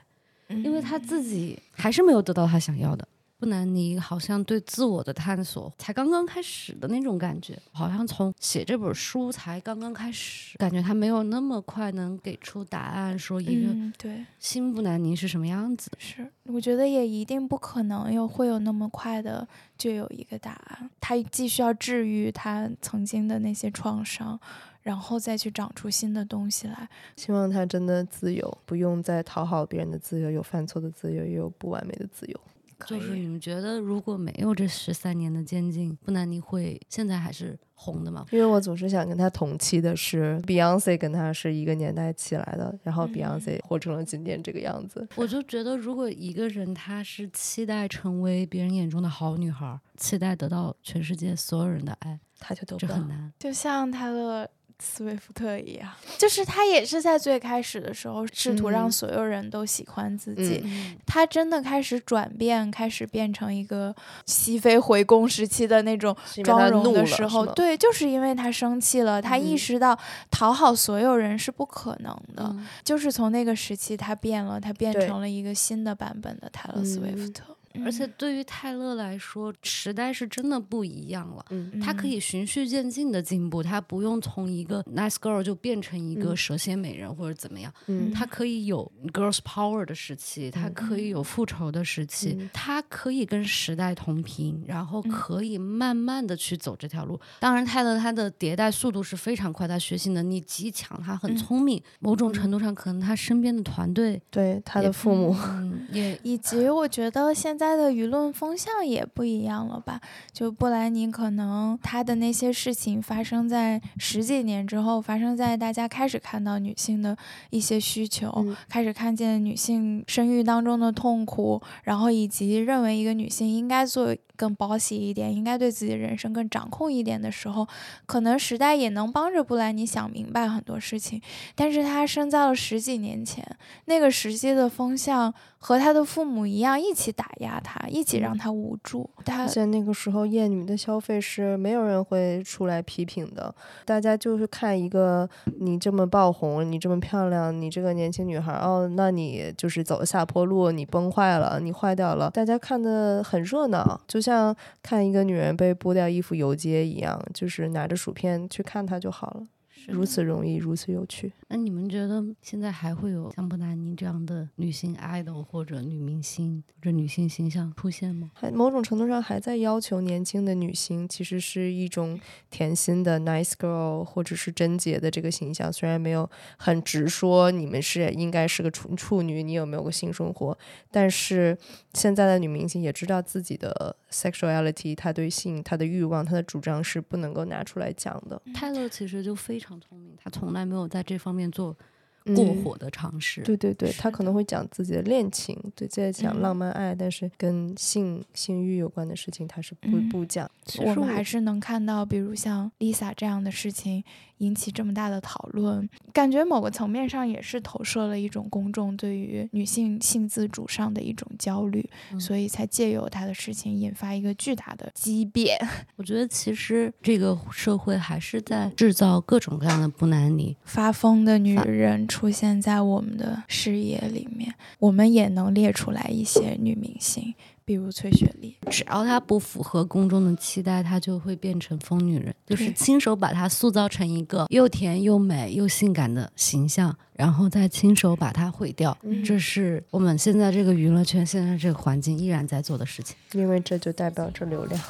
因为他自己还是没有得到他想要的。布兰妮好像对自我的探索才刚刚开始的那种感觉，好像从写这本书才刚刚开始，感觉他没有那么快能给出答案，说一个嗯，对。新布兰妮是什么样子。是，我觉得也一定不可能有会有那么快的就有一个答案。他既需要治愈他曾经的那些创伤，然后再去长出新的东西来。希望他真的自由，不用再讨好别人的自由，有犯错的自由，也有不完美的自由。可就是你们觉得，如果没有这十三年的监禁，布兰妮会现在还是红的吗？因为我总是想跟他同期的是 Beyonce，跟他是一个年代起来的，然后嗯 Beyonce 活成了今天这个样子。我就觉得，如果一个人他是期待成为别人眼中的好女孩，期待得到全世界所有人的爱，他就得不到这很。难。就像他的斯威夫特一样，就是他也是在最开始的时候试图让嗯。所有人都喜欢自己。嗯他真的开始转变，开始变成一个西非回宫时期的那种妆容的时候，对，就是因为他生气了，他意嗯。识到讨好所有人是不可能的，嗯。就是从那个时期他变了，他变成了一个新的版本的泰勒·斯威夫嗯特。而且对于泰勒来说，时代是真的不一样了。嗯。他可以循序渐进的进步，他不用从一个 nice girl 就变成一个嗯。蛇蝎美人或者怎么样，嗯。他可以有 girls power 的时期，他可以有复仇的时期，嗯。他可以跟时代同频，然后嗯。可以慢慢的去走这条路。当然，泰勒他的迭代速度是非常快，他学习能力极强，他很嗯。聪明，某种程度上可能他身边的团队对他的父母，嗯也以及我觉得现在的舆论风向也不一样了吧？就布兰妮可能她的那些事情发生在十几年之后，发生在大家开始看到女性的一些需求，嗯开始看见女性生育当中的痛苦，然后以及认为一个女性应该做更 bossy 一点，应该对自己的人生更掌控一点的时候，可能时代也能帮着布兰妮想明白很多事情。但是他生在了十几年前，那个时期的风向和他的父母一样，一起打压他，一起让他无助。她而且那个时候厌女的消费是没有人会出来批评的，大家就是看一个你这么爆红，你这么漂亮，你这个年轻女孩，哦，那你就是走下坡路，你崩坏了，你坏掉了，大家看的很热闹，就像像看一个女人被剥掉衣服游街一样，就是拿着薯片去看她就好了。如此容易，如此有趣。那你们觉得现在还会有像布达妮这样的女性 idol 或者女明星或者女性形象出现吗？还某种程度上还在要求年轻的女性，其实是一种甜心的 nice girl，或者是贞洁的这个形象。虽然没有很直说你们是应该是个处处女，你有没有个性生活，但是现在的女明星也知道自己的 sexuality，她对性、她的欲望、她的主张是不能够拿出来讲的。泰勒其实就非常常聪明，他从来没有在这方面做过嗯火的尝试。对对对，他可能会讲自己的恋情，对，在讲嗯浪漫爱，但是跟性性欲有关的事情，他是不、嗯不讲。其实我们还是能看到，比如像 Lisa 这样的事情引起这么大的讨论，感觉某个层面上也是投射了一种公众对于女性性自主上的一种焦虑，嗯所以才借由她的事情引发一个巨大的激变。我觉得其实这个社会还是在制造各种各样的不男女。发疯的女人出现在我们的视野里面，我们也能列出来一些女明星，比如崔雪莉。只要她不符合公众的期待，她就会变成疯女人，就是亲手把她塑造成一个又甜又美又性感的形象，然后再亲手把她毁掉。嗯这是我们现在这个娱乐圈、现在这个环境依然在做的事情。因为这就代表着流量。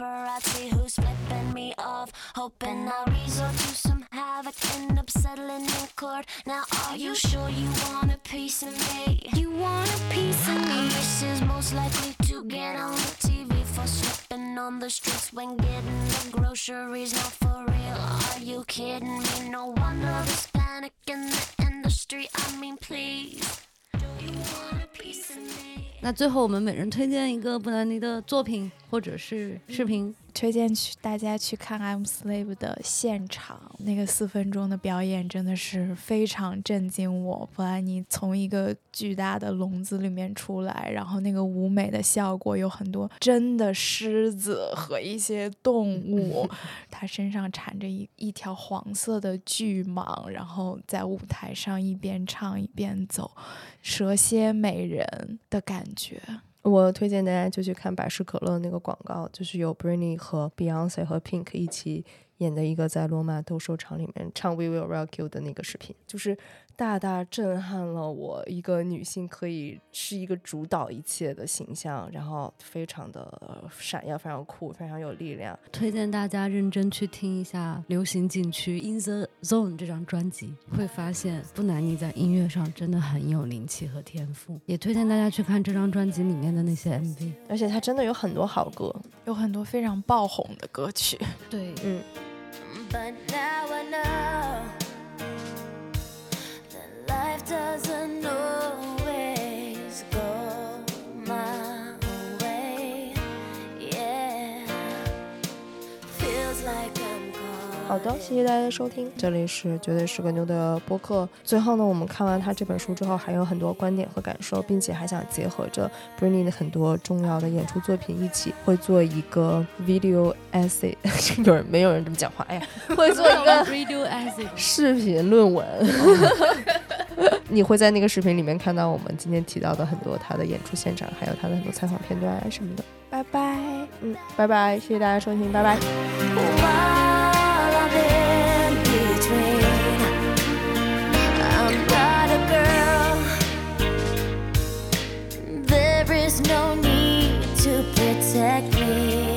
Paparazzi who's flipping me off. Hoping I'll resort to some havoc, end up settling in court. Now, are you sure you want a piece of me? You want a piece of me? This is most likely to get on the TV for slipping on the streets when getting the groceries. Not for real, are you kidding me? No wonder there's panic in the industry. I mean, please. Do you want a piece of me? 那最后我们每人推荐一个布兰妮的作品或者是视频。推荐去大家去看《I'm Slave》的现场，那个四分钟的表演真的是非常震惊我。布兰妮从一个巨大的笼子里面出来，然后那个舞美的效果有很多真的狮子和一些动物，她身上缠着一一条黄色的巨蟒，然后在舞台上一边唱一边走，蛇蝎美人的感觉。我推荐大家就去看百事可乐那个广告，就是有 Britney 和 Beyonce 和 Pink 一起演的一个在罗马斗兽场里面唱 We Will Rock You 的那个视频，就是大大震撼了我。一个女性可以是一个主导一切的形象，然后非常的闪耀，非常酷，非常有力量。推荐大家认真去听一下流行禁区《In the Zone》这张专辑，会发现布兰妮在音乐上真的很有灵气和天赋。也推荐大家去看这张专辑里面的那些 MV。而且她真的有很多好歌，有很多非常爆红的歌曲，对，嗯，But now I know doesn't know. 好的，谢谢大家的收听，这里是绝对是个牛的播客。最后呢，我们看完他这本书之后，还有很多观点和感受，并且还想结合着 Britney 的很多重要的演出作品一起，会做一个 video essay。有人没有人这么讲话？哎呀，会做一个 video essay。视频论文。你会在那个视频里面看到我们今天提到的很多他的演出现场，还有他的很多采访片段啊什么的。拜拜。嗯，拜拜，谢谢大家收听，拜拜。Protect me.